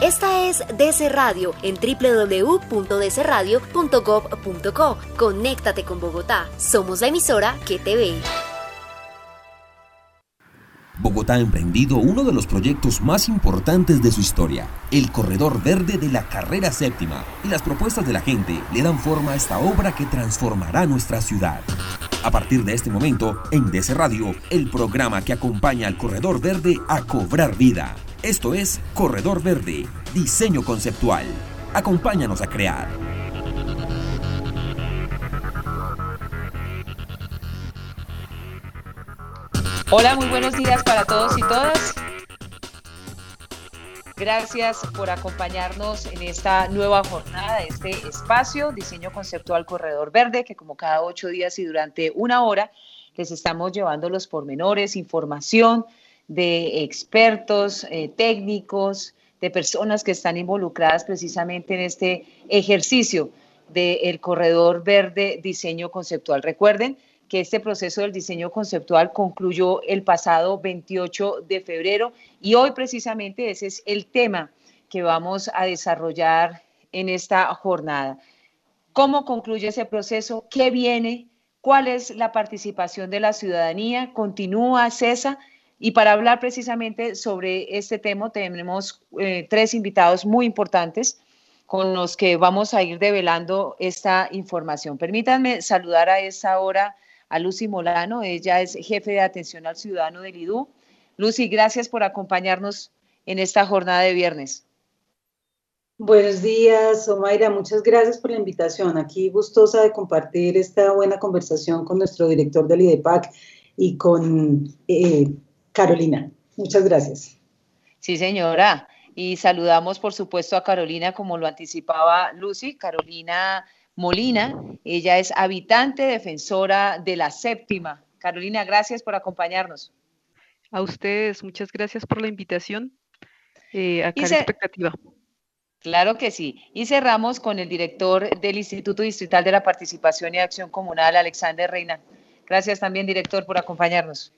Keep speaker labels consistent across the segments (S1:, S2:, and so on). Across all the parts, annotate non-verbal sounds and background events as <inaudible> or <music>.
S1: Esta es DC Radio en www.dcradio.gov.co. Conéctate con Bogotá. Somos la emisora que te ve.
S2: Bogotá ha emprendido uno de los proyectos más importantes de su historia, el Corredor Verde de la Carrera Séptima, y las propuestas de la gente le dan forma a esta obra que transformará nuestra ciudad. A partir de este momento, en DC Radio, el programa que acompaña al Corredor Verde a cobrar vida. Esto es Corredor Verde, diseño conceptual. Acompáñanos a crear.
S3: Hola, muy buenos días para todos y todas. Gracias por acompañarnos en esta nueva jornada este espacio, Diseño Conceptual Corredor Verde, que como cada ocho días y durante una hora les estamos llevando los pormenores, información de expertos, eh, técnicos, de personas que están involucradas precisamente en este ejercicio del Corredor Verde Diseño Conceptual. Recuerden, que este proceso del diseño conceptual concluyó el pasado 28 de febrero y hoy precisamente ese es el tema que vamos a desarrollar en esta jornada. ¿Cómo concluye ese proceso? ¿Qué viene? ¿Cuál es la participación de la ciudadanía? ¿Continúa, cesa? Y para hablar precisamente sobre este tema tenemos eh, tres invitados muy importantes con los que vamos a ir develando esta información. Permítanme saludar a esta hora a Lucy Molano. Ella es jefe de atención al ciudadano del IDU. Lucy, gracias por acompañarnos en esta jornada de viernes.
S4: Buenos días, Omaira. Muchas gracias por la invitación. Aquí gustosa de compartir esta buena conversación con nuestro director del IDEPAC y con eh, Carolina. Muchas gracias.
S3: Sí, señora. Y saludamos, por supuesto, a Carolina, como lo anticipaba Lucy. Carolina Molina. Ella es habitante defensora de la séptima. Carolina, gracias por acompañarnos.
S5: A ustedes, muchas gracias por la invitación. Eh, acá la expectativa.
S3: Claro que sí. Y cerramos con el director del Instituto Distrital de la Participación y Acción Comunal, Alexander Reina. Gracias también, director, por acompañarnos.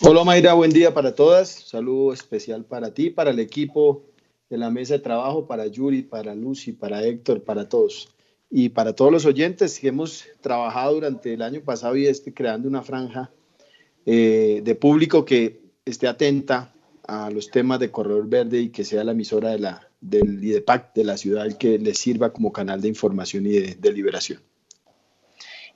S6: Hola Mayra, buen día para todas. Saludo especial para ti, para el equipo de la mesa de trabajo, para Yuri, para Lucy, para Héctor, para todos y para todos los oyentes que hemos trabajado durante el año pasado y este creando una franja eh, de público que esté atenta a los temas de Corredor Verde y que sea la emisora de del IDEPAC de la ciudad que le sirva como canal de información y de, deliberación.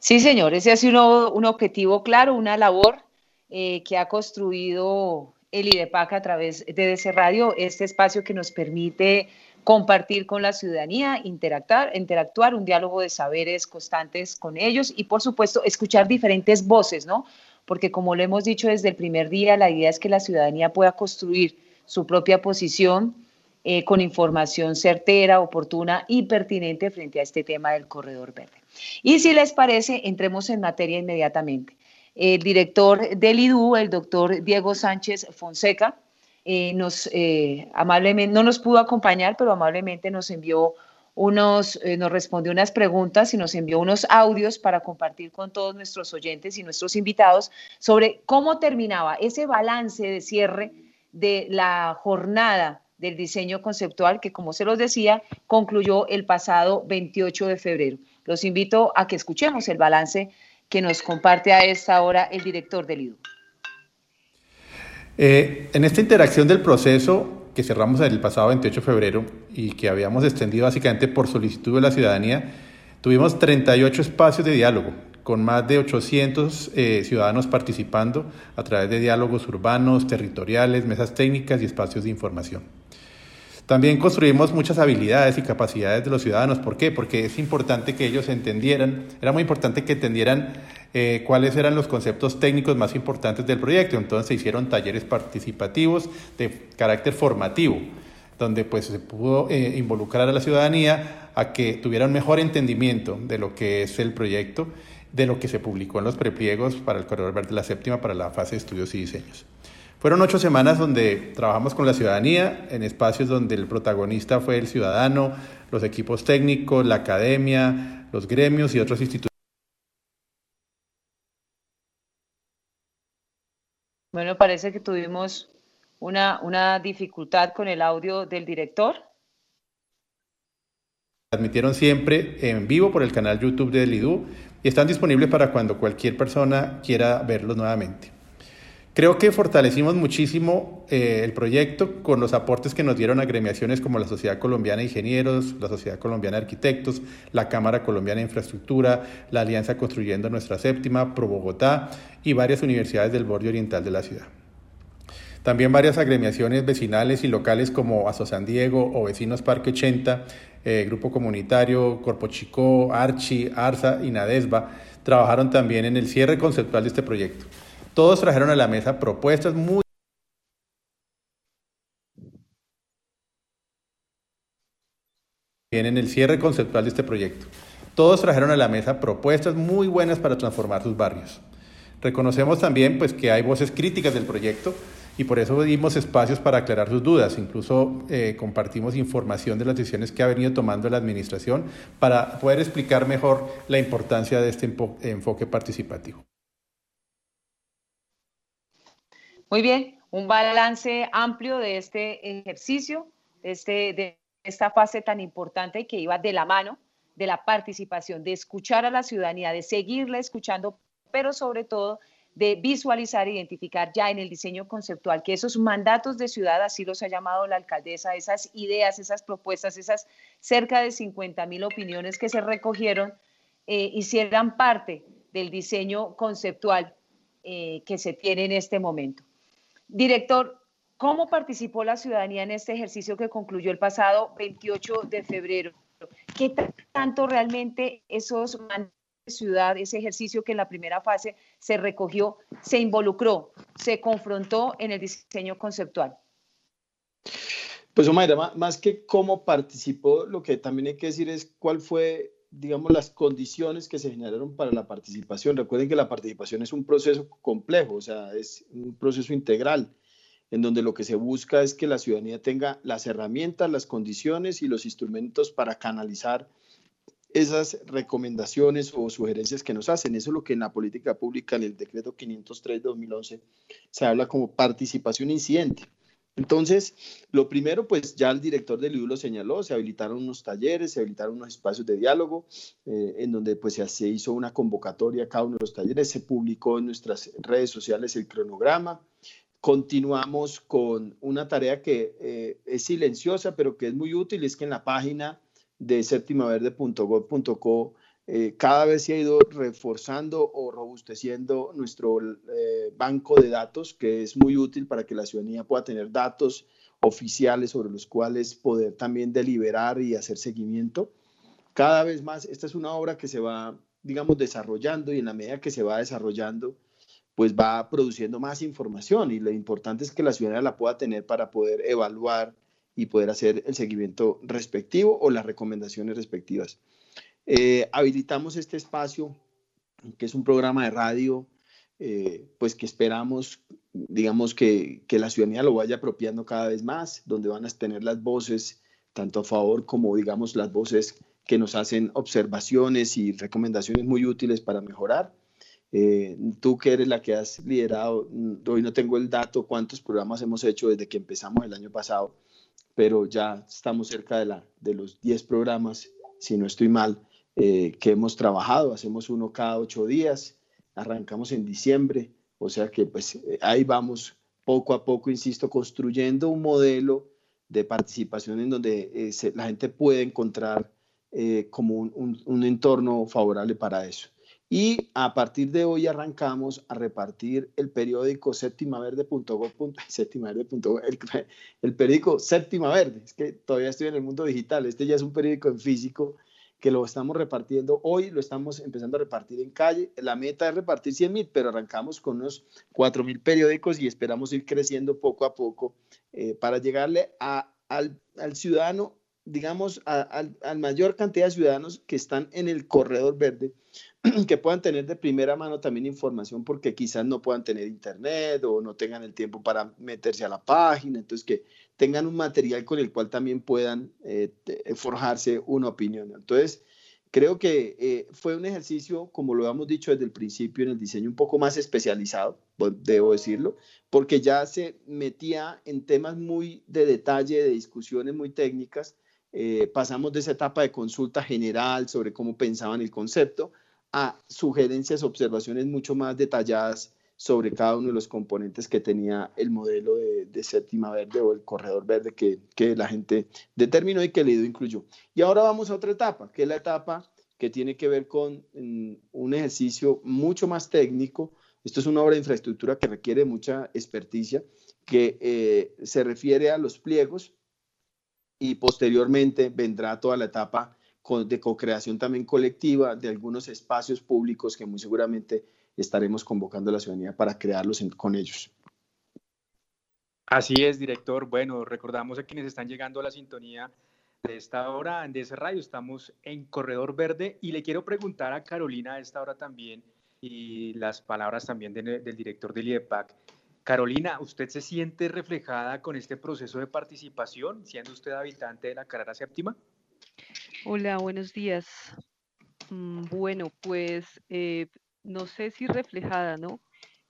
S3: Sí, señor, ese ha sido un objetivo claro, una labor eh, que ha construido el IDEPAC a través de ese radio, este espacio que nos permite compartir con la ciudadanía, interactuar, interactuar, un diálogo de saberes constantes con ellos y, por supuesto, escuchar diferentes voces, ¿no? Porque como lo hemos dicho desde el primer día, la idea es que la ciudadanía pueda construir su propia posición eh, con información certera, oportuna y pertinente frente a este tema del corredor verde. Y si les parece, entremos en materia inmediatamente. El director del IDU, el doctor Diego Sánchez Fonseca, eh, nos eh, amablemente, no nos pudo acompañar, pero amablemente nos envió unos, eh, nos respondió unas preguntas y nos envió unos audios para compartir con todos nuestros oyentes y nuestros invitados sobre cómo terminaba ese balance de cierre de la jornada del diseño conceptual que, como se los decía, concluyó el pasado 28 de febrero. Los invito a que escuchemos el balance que nos comparte a esta hora el director del IDU.
S7: Eh, en esta interacción del proceso que cerramos el pasado 28 de febrero y que habíamos extendido básicamente por solicitud de la ciudadanía, tuvimos 38 espacios de diálogo con más de 800 eh, ciudadanos participando a través de diálogos urbanos, territoriales, mesas técnicas y espacios de información. También construimos muchas habilidades y capacidades de los ciudadanos. ¿Por qué? Porque es importante que ellos entendieran, era muy importante que entendieran eh, cuáles eran los conceptos técnicos más importantes del proyecto. Entonces se hicieron talleres participativos de carácter formativo, donde pues se pudo eh, involucrar a la ciudadanía a que tuviera un mejor entendimiento de lo que es el proyecto, de lo que se publicó en los prepliegos para el Corredor Verde de la Séptima para la fase de estudios y diseños. Fueron ocho semanas donde trabajamos con la ciudadanía, en espacios donde el protagonista fue el ciudadano, los equipos técnicos, la academia, los gremios y otras instituciones.
S3: Bueno, parece que tuvimos una, una dificultad con el audio del director.
S7: Transmitieron siempre en vivo por el canal YouTube de Lidú y están disponibles para cuando cualquier persona quiera verlos nuevamente. Creo que fortalecimos muchísimo eh, el proyecto con los aportes que nos dieron agremiaciones como la Sociedad Colombiana de Ingenieros, la Sociedad Colombiana de Arquitectos, la Cámara Colombiana de Infraestructura, la Alianza Construyendo Nuestra Séptima, Pro Bogotá y varias universidades del borde oriental de la ciudad. También varias agremiaciones vecinales y locales como Aso San Diego o Vecinos Parque 80, eh, Grupo Comunitario, Corpo Chico, Archi, Arsa y Nadesba trabajaron también en el cierre conceptual de este proyecto. Todos trajeron a la mesa propuestas muy bien en el cierre conceptual de este proyecto. Todos trajeron a la mesa propuestas muy buenas para transformar sus barrios. Reconocemos también pues, que hay voces críticas del proyecto y por eso dimos espacios para aclarar sus dudas. Incluso eh, compartimos información de las decisiones que ha venido tomando la Administración para poder explicar mejor la importancia de este enfoque participativo.
S3: Muy bien, un balance amplio de este ejercicio, de, este, de esta fase tan importante que iba de la mano de la participación, de escuchar a la ciudadanía, de seguirla escuchando, pero sobre todo de visualizar e identificar ya en el diseño conceptual que esos mandatos de ciudad, así los ha llamado la alcaldesa, esas ideas, esas propuestas, esas cerca de 50 mil opiniones que se recogieron, eh, hicieran parte del diseño conceptual eh, que se tiene en este momento. Director, ¿cómo participó la ciudadanía en este ejercicio que concluyó el pasado 28 de febrero? ¿Qué tanto realmente esos ciudad, ese ejercicio que en la primera fase se recogió, se involucró, se confrontó en el diseño conceptual?
S6: Pues Omaira, más que cómo participó, lo que también hay que decir es cuál fue digamos, las condiciones que se generaron para la participación. Recuerden que la participación es un proceso complejo, o sea, es un proceso integral, en donde lo que se busca es que la ciudadanía tenga las herramientas, las condiciones y los instrumentos para canalizar esas recomendaciones o sugerencias que nos hacen. Eso es lo que en la política pública, en el decreto 503-2011, se habla como participación incidente. Entonces, lo primero, pues ya el director del IU lo señaló, se habilitaron unos talleres, se habilitaron unos espacios de diálogo, eh, en donde pues se hizo una convocatoria a cada uno de los talleres, se publicó en nuestras redes sociales el cronograma. Continuamos con una tarea que eh, es silenciosa, pero que es muy útil, es que en la página de septimaverde.gov.co eh, cada vez se ha ido reforzando o robusteciendo nuestro eh, banco de datos, que es muy útil para que la ciudadanía pueda tener datos oficiales sobre los cuales poder también deliberar y hacer seguimiento. Cada vez más, esta es una obra que se va, digamos, desarrollando y en la medida que se va desarrollando, pues va produciendo más información y lo importante es que la ciudadanía la pueda tener para poder evaluar y poder hacer el seguimiento respectivo o las recomendaciones respectivas. Eh, habilitamos este espacio, que es un programa de radio, eh, pues que esperamos, digamos, que, que, la ciudadanía lo vaya apropiando cada vez más, donde van a tener las voces, tanto a favor como, digamos, las voces que nos hacen observaciones y recomendaciones muy útiles para mejorar. Eh, tú que eres la que has liderado, hoy no tengo el dato cuántos programas hemos hecho desde que empezamos el año pasado, pero ya estamos cerca de, la, de los 10 programas, si no estoy mal, eh, que hemos trabajado. Hacemos uno cada ocho días, arrancamos en diciembre, o sea que pues eh, ahí vamos poco a poco, insisto, construyendo un modelo de participación en donde eh, la gente puede encontrar como un, entorno favorable para eso. Y a partir de hoy arrancamos a repartir el periódico septimaverde.gov, <laughs> el, el periódico Séptima Verde, es que todavía estoy en el mundo digital, este ya es un periódico en físico que lo estamos repartiendo hoy, lo estamos empezando a repartir en calle. La meta es repartir 100 mil, pero arrancamos con unos 4 mil periódicos y esperamos ir creciendo poco a poco eh, para llegarle a, al, al, ciudadano, digamos, a, a, mayor cantidad de ciudadanos que están en el corredor verde, <clears throat> que puedan tener de primera mano también información porque quizás no puedan tener internet o no tengan el tiempo para meterse a la página, entonces que tengan un material con el cual también puedan eh, forjarse una opinión. Entonces, Creo que eh, fue un ejercicio, como lo hemos dicho desde el principio, en el diseño un poco más especializado, debo decirlo, porque ya se metía en temas muy de detalle, de discusiones muy técnicas. Eh, pasamos de esa etapa de consulta general sobre cómo pensaban el concepto a sugerencias, observaciones mucho más detalladas sobre cada uno de los componentes que tenía el modelo de, séptima verde o el corredor verde que, la gente determinó y que el IDO incluyó. Y ahora vamos a otra etapa, que es la etapa que tiene que ver con mm, un ejercicio mucho más técnico. Esto es una obra de infraestructura que requiere mucha experticia, que eh, se refiere a los pliegos y posteriormente vendrá toda la etapa de co-creación también colectiva de algunos espacios públicos que muy seguramente estaremos convocando a la ciudadanía para crearlos con ellos.
S8: Así es, director. Bueno, recordamos a quienes están llegando a la sintonía de esta hora de ese radio. Estamos en Corredor Verde y le quiero preguntar a Carolina a esta hora también y las palabras también del director del IEPAC. Carolina, ¿usted se siente reflejada con este proceso de participación, siendo usted habitante de la carrera séptima?
S5: Hola, buenos días. Mm, bueno, pues eh, no sé si reflejada, ¿no?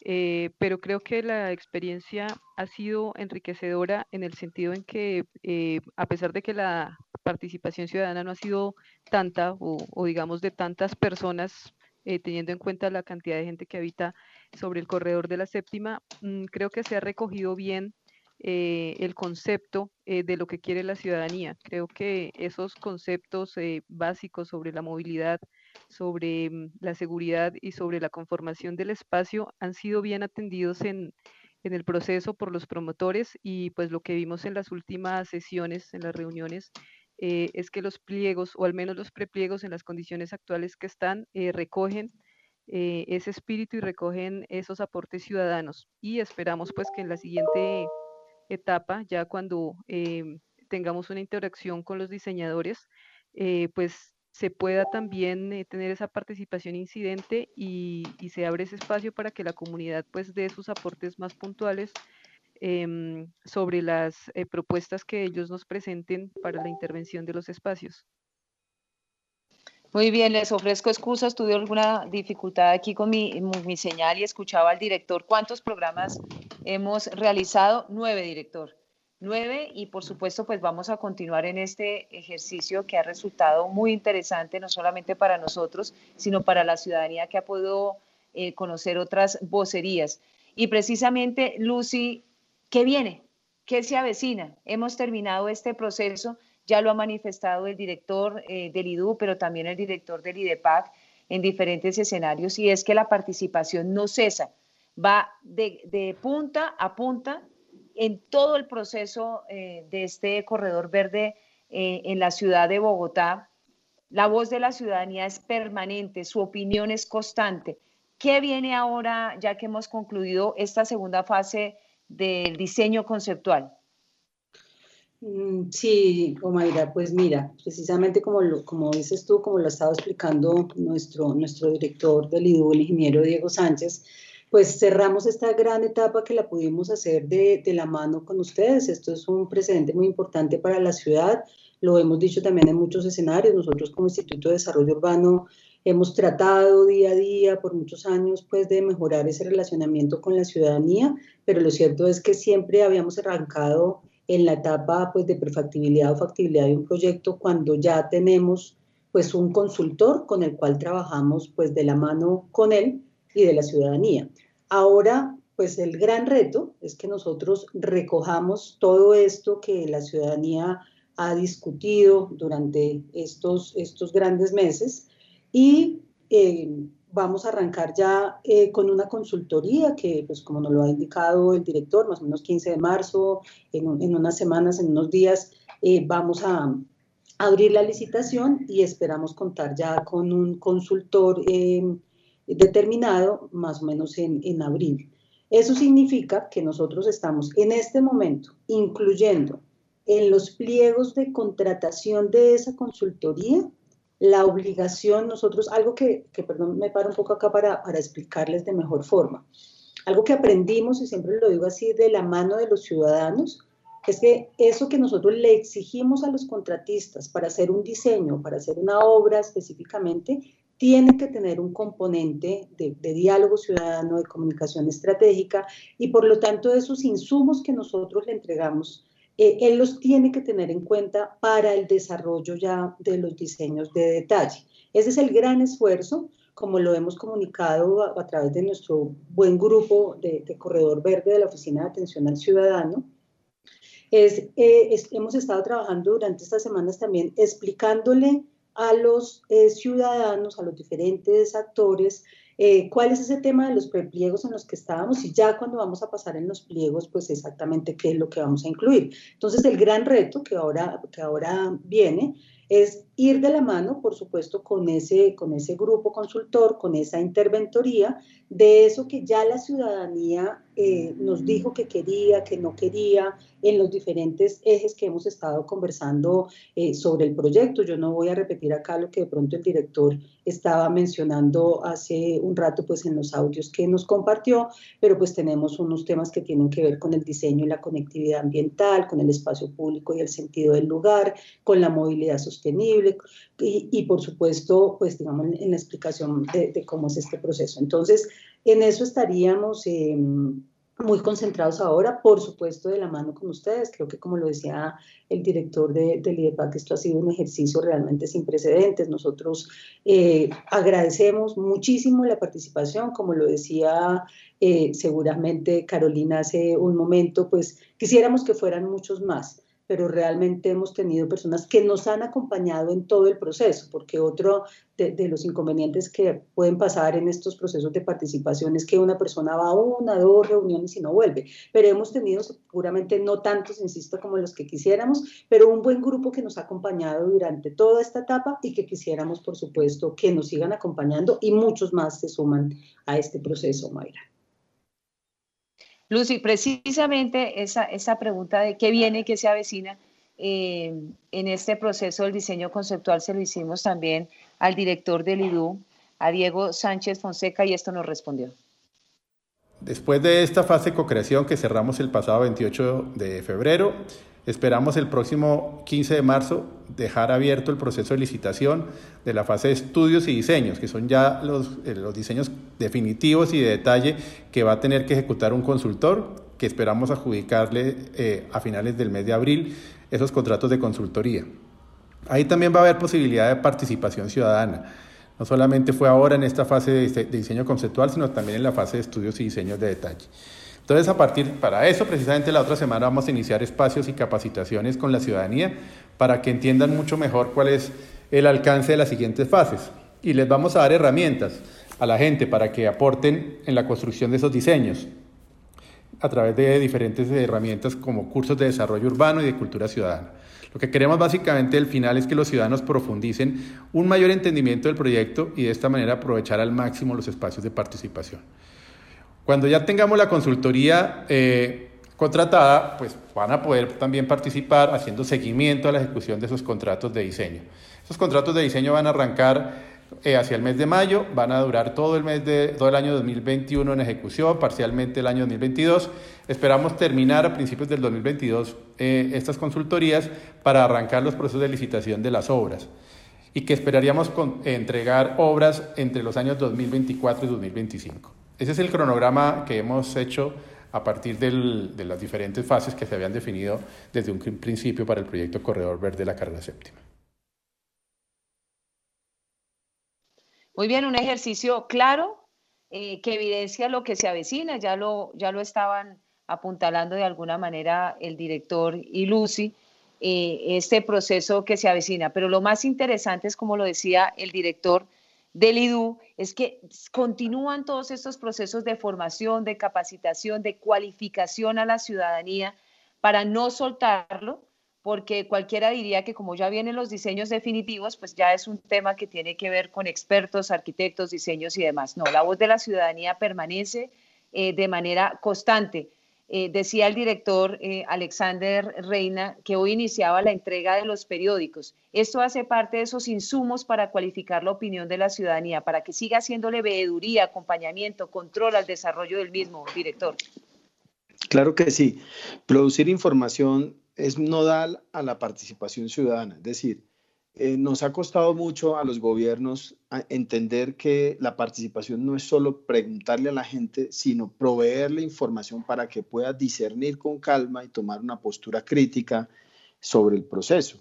S5: Eh, pero creo que la experiencia ha sido enriquecedora en el sentido en que, eh, a pesar de que la participación ciudadana no ha sido tanta o, digamos de tantas personas, eh, teniendo en cuenta la cantidad de gente que habita sobre el corredor de la séptima, mm, creo que se ha recogido bien el concepto de lo que quiere la ciudadanía. Creo que esos conceptos básicos sobre la movilidad, sobre mm, la seguridad y sobre la conformación del espacio han sido bien atendidos en, el proceso por los promotores y pues lo que vimos en las últimas sesiones, en las reuniones, eh, es que los pliegos, o al menos los prepliegos en las condiciones actuales que están, eh, recogen eh, ese espíritu y recogen esos aportes ciudadanos. Y esperamos pues que en la siguiente etapa, ya cuando tengamos una interacción con los diseñadores, pues se pueda también tener esa participación incidente y, se abre ese espacio para que la comunidad pues dé sus aportes más puntuales em, sobre las eh, propuestas que ellos nos presenten para la intervención de los espacios.
S3: Muy bien, les ofrezco excusas. Tuve alguna dificultad aquí con mi, señal y escuchaba al director. ¿Cuántos programas hemos realizado? Nueve, director. 9 y por supuesto pues vamos a continuar en este ejercicio que ha resultado muy interesante no solamente para nosotros sino para la ciudadanía que ha podido eh, conocer otras vocerías y precisamente Lucy ¿qué viene? ¿qué se avecina? hemos terminado este proceso ya lo ha manifestado el director eh, del IDU pero también el director del IDEPAC en diferentes escenarios y es que la participación no cesa va de, punta a punta en todo el proceso eh, de este corredor verde eh, en la ciudad de Bogotá. La voz de la ciudadanía es permanente, su opinión es constante. ¿Qué viene ahora, ya que hemos concluido esta segunda fase del diseño conceptual?
S4: Mm, sí, Omaira, pues mira, precisamente como, lo, como dices tú, como lo ha estado explicando nuestro, nuestro director del IDU, el ingeniero Diego Sánchez, pues cerramos esta gran etapa que la pudimos hacer de, de, la mano con ustedes. Esto es un precedente muy importante para la ciudad. Lo hemos dicho también en muchos escenarios. Nosotros como Instituto de Desarrollo Urbano hemos tratado día a día por muchos años pues de mejorar ese relacionamiento con la ciudadanía, pero lo cierto es que siempre habíamos arrancado en la etapa pues de prefactibilidad o factibilidad de un proyecto cuando ya tenemos pues un consultor con el cual trabajamos pues de la mano con él y de la ciudadanía. Ahora, pues el gran reto es que nosotros recojamos todo esto que la ciudadanía ha discutido durante estos, estos grandes meses y eh, vamos a arrancar ya eh, con una consultoría que, pues como nos lo ha indicado el director, más o menos 15 de marzo, en, en unas semanas, en unos días, eh, vamos a abrir la licitación y esperamos contar ya con un consultor determinado más o menos en, en abril. Eso significa que nosotros estamos en este momento incluyendo en los pliegos de contratación de esa consultoría la obligación, nosotros, algo que, perdón, me paro un poco acá para, para explicarles de mejor forma, algo que aprendimos, y siempre lo digo así, de la mano de los ciudadanos, es que eso que nosotros le exigimos a los contratistas para hacer un diseño, para hacer una obra específicamente, tiene que tener un componente de, diálogo ciudadano, de comunicación estratégica y por lo tanto esos insumos que nosotros le entregamos, eh, él los tiene que tener en cuenta para el desarrollo ya de los diseños de detalle. Ese es el gran esfuerzo, como lo hemos comunicado a, través de nuestro buen grupo de, Corredor Verde de la Oficina de Atención al Ciudadano. Eh, es, hemos estado trabajando durante estas semanas también explicándole a los eh, ciudadanos, a los diferentes actores, eh, cuál es ese tema de los pliegos en los que estábamos y ya cuando vamos a pasar en los pliegos, pues exactamente qué es lo que vamos a incluir. Entonces, el gran reto que ahora, que ahora viene es ir de la mano, por supuesto, con ese, con ese grupo consultor, con esa interventoría, de eso que ya la ciudadanía eh, nos dijo que quería, que no quería, en los diferentes ejes que hemos estado conversando eh, sobre el proyecto. Yo no voy a repetir acá lo que de pronto el director estaba mencionando hace un rato, pues en los audios que nos compartió, pero pues tenemos unos temas que tienen que ver con el diseño y la conectividad ambiental, con el espacio público y el sentido del lugar, con la movilidad sostenible y, por supuesto, pues digamos, en la explicación de, cómo es este proceso. Entonces, en eso estaríamos eh, muy concentrados ahora, por supuesto, de la mano con ustedes. Creo que, como lo decía el director de, del IDEPAC, esto ha sido un ejercicio realmente sin precedentes. Nosotros eh, agradecemos muchísimo la participación, como lo decía eh, seguramente Carolina hace un momento, pues quisiéramos que fueran muchos más pero realmente hemos tenido personas que nos han acompañado en todo el proceso, porque otro de, los inconvenientes que pueden pasar en estos procesos de participación es que una persona va a una, dos reuniones y no vuelve, pero hemos tenido seguramente no tantos, insisto, como los que quisiéramos, pero un buen grupo que nos ha acompañado durante toda esta etapa y que quisiéramos, por supuesto, que nos sigan acompañando y muchos más se suman a este proceso, Mayra.
S3: Lucy, precisamente esa, esa pregunta de qué viene y qué se avecina, eh, en este proceso del diseño conceptual se lo hicimos también al director del IDU, a Diego Sánchez Fonseca, y esto nos respondió.
S7: Después de esta fase de co-creación que cerramos el pasado 28 de febrero, Esperamos el próximo 15 de marzo dejar abierto el proceso de licitación de la fase de estudios y diseños, que son ya los, eh, los diseños definitivos y de detalle que va a tener que ejecutar un consultor, que esperamos adjudicarle eh, a finales del mes de abril esos contratos de consultoría. Ahí también va a haber posibilidad de participación ciudadana. No solamente fue ahora en esta fase de diseño conceptual, sino también en la fase de estudios y diseños de detalle. Entonces, a partir, para eso, precisamente la otra semana vamos a iniciar espacios y capacitaciones con la ciudadanía para que entiendan mucho mejor cuál es el alcance de las siguientes fases. Y les vamos a dar herramientas a la gente para que aporten en la construcción de esos diseños a través de diferentes herramientas como cursos de desarrollo urbano y de cultura ciudadana. Lo que queremos básicamente al final es que los ciudadanos profundicen un mayor entendimiento del proyecto y de esta manera aprovechar al máximo los espacios de participación. Cuando ya tengamos la consultoría eh, contratada, pues van a poder también participar haciendo seguimiento a la ejecución de esos contratos de diseño. Esos contratos de diseño van a arrancar eh, hacia el mes de mayo, van a durar todo el mes de todo el año 2021 en ejecución, parcialmente el año 2022. Esperamos terminar a principios del 2022 eh, estas consultorías para arrancar los procesos de licitación de las obras y que esperaríamos entregar obras entre los años 2024 y 2025. Ese es el cronograma que hemos hecho a partir de las diferentes fases que se habían definido desde un principio para el proyecto Corredor Verde de la Carrera Séptima.
S3: Muy bien, un ejercicio claro eh, que evidencia lo que se avecina, ya lo, ya lo estaban apuntalando de alguna manera el director y Lucy, eh, este proceso que se avecina. Pero lo más interesante es, como lo decía el director, del IDU es que continúan todos estos procesos de formación, de capacitación, de cualificación a la ciudadanía para no soltarlo, porque cualquiera diría que como ya vienen los diseños definitivos, pues ya es un tema que tiene que ver con expertos, arquitectos, diseños y demás. No, la voz de la ciudadanía permanece eh, de manera constante. Eh, decía el director eh, Alexander Reina que hoy iniciaba la entrega de los periódicos. Esto hace parte de esos insumos para cualificar la opinión de la ciudadanía, para que siga haciéndole veeduría, acompañamiento, control al desarrollo del mismo, director.
S6: Claro que sí. Producir información es nodal a la participación ciudadana. Es decir, eh, nos ha costado mucho a los gobiernos entender que la participación no es solo preguntarle a la gente, sino proveerle información para que pueda discernir con calma y tomar una postura crítica sobre el proceso.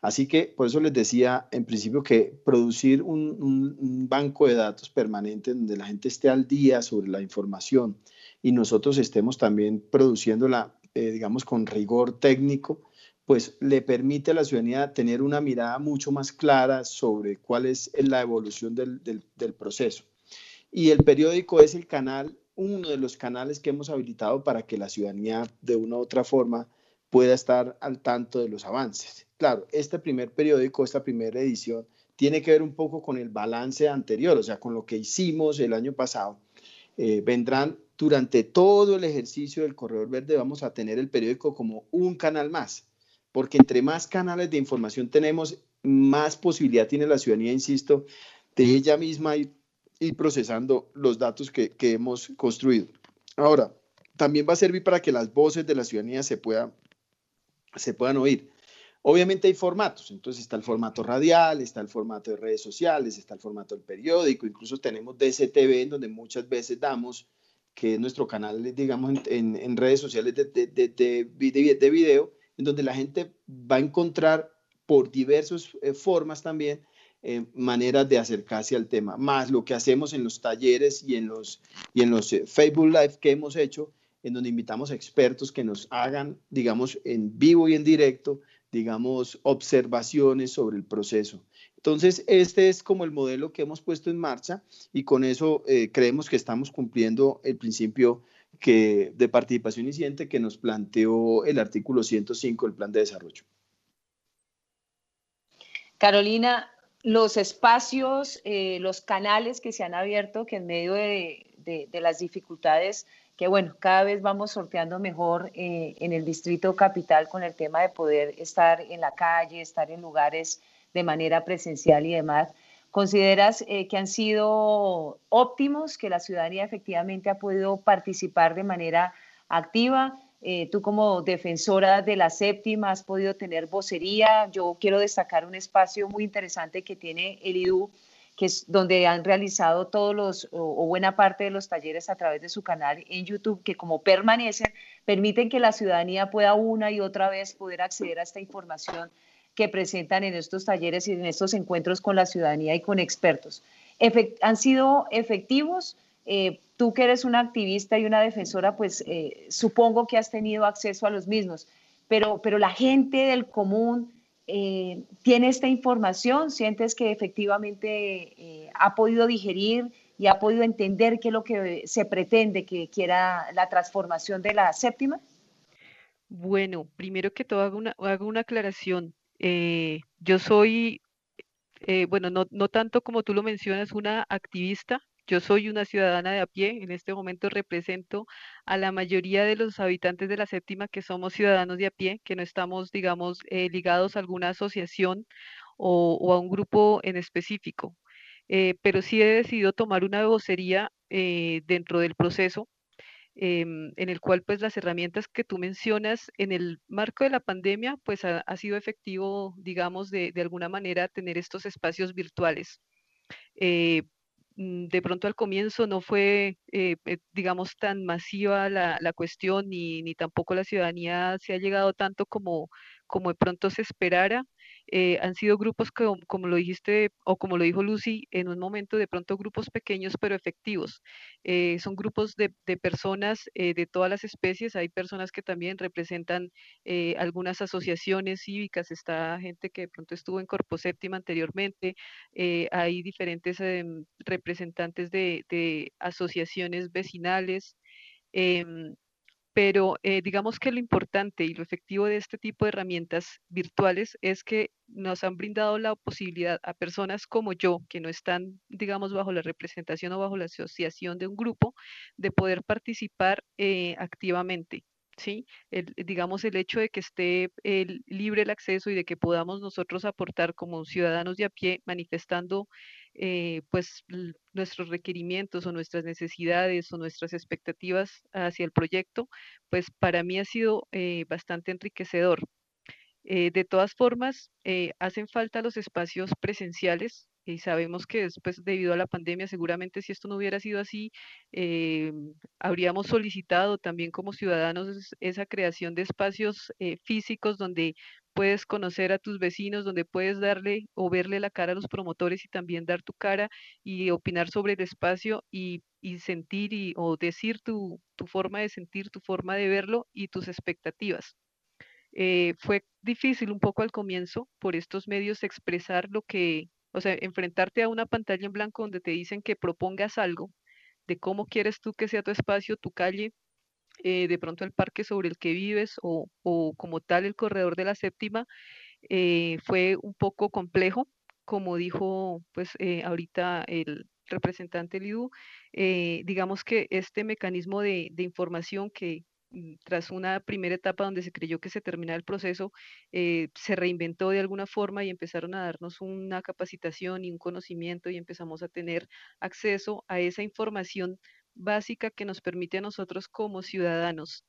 S6: Así que por eso les decía en principio que producir un, banco de datos permanente donde la gente esté al día sobre la información y nosotros estemos también produciéndola, eh, digamos, con rigor técnico, pues le permite a la ciudadanía tener una mirada mucho más clara sobre cuál es la evolución del, proceso. Y el periódico es el canal, uno de los canales que hemos habilitado para que la ciudadanía de una u otra forma pueda estar al tanto de los avances. Claro, este primer periódico, esta primera edición, tiene que ver un poco con el balance anterior, o sea, con lo que hicimos el año pasado. Eh, vendrán durante todo el ejercicio del Corredor Verde, vamos a tener el periódico como un canal más, porque entre más canales de información tenemos, más posibilidad tiene la ciudadanía, insisto, de ella misma ir, procesando los datos que, que hemos construido. Ahora, también va a servir para que las voces de la ciudadanía se puedan se puedan oír. Obviamente hay formatos, entonces está el formato radial, está el formato de redes sociales, está el formato del periódico, incluso tenemos DCTV en donde muchas veces damos, que es nuestro canal, digamos, en, redes sociales de, de, de, video, en donde la gente va a encontrar por diversas eh, formas también eh, maneras de acercarse al tema, más lo que hacemos en los talleres y en los, y en los eh, Facebook Live que hemos hecho, en donde invitamos a expertos que nos hagan, digamos, en vivo y en directo, digamos, observaciones sobre el proceso. Entonces, este es como el modelo que hemos puesto en marcha y con eso eh, creemos que estamos cumpliendo el principio que, de participación incidente que nos planteó el artículo 105 del Plan de Desarrollo.
S3: Carolina, los espacios, eh, los canales que se han abierto, que en medio de, de las dificultades que bueno, cada vez vamos sorteando mejor eh, en el distrito capital con el tema de poder estar en la calle, estar en lugares de manera presencial y demás. ¿Consideras eh, que han sido óptimos, que la ciudadanía efectivamente ha podido participar de manera activa? Eh, tú como defensora de la séptima has podido tener vocería. Yo quiero destacar un espacio muy interesante que tiene el IDU, que es donde han realizado todos los o, buena parte de los talleres a través de su canal en YouTube, que como permanecen, permiten que la ciudadanía pueda una y otra vez poder acceder a esta información que presentan en estos talleres y en estos encuentros con la ciudadanía y con expertos. ¿Han sido efectivos? Eh, tú que eres una activista y una defensora, pues eh, supongo que has tenido acceso a los mismos, pero, pero la gente del común, eh, tiene esta información, sientes que efectivamente ha podido digerir y ha podido entender qué es lo que se pretende que quiera la transformación de la séptima?
S5: Bueno, primero que todo hago una, hago una aclaración. Eh, yo soy, bueno, no, no tanto como tú lo mencionas, una activista, yo soy una ciudadana de a pie, en este momento represento a la mayoría de los habitantes de la séptima que somos ciudadanos de a pie, que no estamos, digamos, eh, ligados a alguna asociación o, a un grupo en específico. Eh, pero sí he decidido tomar una vocería eh, dentro del proceso em, en el cual pues las herramientas que tú mencionas en el marco de la pandemia pues ha, sido efectivo digamos de, de, alguna manera tener estos espacios virtuales Mm, de pronto al comienzo no fue, eh, eh, digamos, tan masiva la, la cuestión, ni, ni, tampoco la ciudadanía se ha llegado tanto como, como de pronto se esperara. Eh, han sido grupos que, como lo dijiste o como lo dijo Lucy, en un momento de pronto grupos pequeños pero efectivos. Eh, son grupos de, de personas eh, de todas las especies. Hay personas que también representan algunas asociaciones cívicas. Está gente que de pronto estuvo en Corpo Séptima anteriormente. hay diferentes em, representantes de, de asociaciones vecinales. Em, pero eh, digamos que lo importante y lo efectivo de este tipo de herramientas virtuales es que nos han brindado la posibilidad a personas como yo, que no están, digamos, bajo la representación o bajo la asociación de un grupo, de poder participar eh, activamente. ¿Sí? digamos, el hecho de que esté libre el acceso y de que podamos nosotros aportar como ciudadanos de a pie manifestando eh, pues nuestros requerimientos o nuestras necesidades o nuestras expectativas hacia el proyecto, pues para mí ha sido eh, bastante enriquecedor. Eh, de todas formas, hacen falta los espacios presenciales y sabemos que después, debido a la pandemia, seguramente si esto no hubiera sido así, eh, habríamos solicitado también como ciudadanos esa creación de espacios físicos donde puedes conocer a tus vecinos, donde puedes darle o verle la cara a los promotores y también dar tu cara y opinar sobre el espacio y, sentir y, o decir tu, tu forma de sentir, tu forma de verlo y tus expectativas. Eh, fue difícil un poco al comienzo por estos medios expresar lo que, o sea, enfrentarte a una pantalla en blanco donde te dicen que propongas algo de cómo quieres tú que sea tu espacio, tu calle, eh, de pronto el parque sobre el que vives o, como tal el corredor de la séptima, eh, fue un poco complejo, como dijo pues ahorita el representante Lidu, digamos que este mecanismo de, de información que, tras una primera etapa donde se creyó que se terminaba el proceso, eh, se reinventó de alguna forma y empezaron a darnos una capacitación y un conocimiento y empezamos a tener acceso a esa información básica que nos permite a nosotros como ciudadanos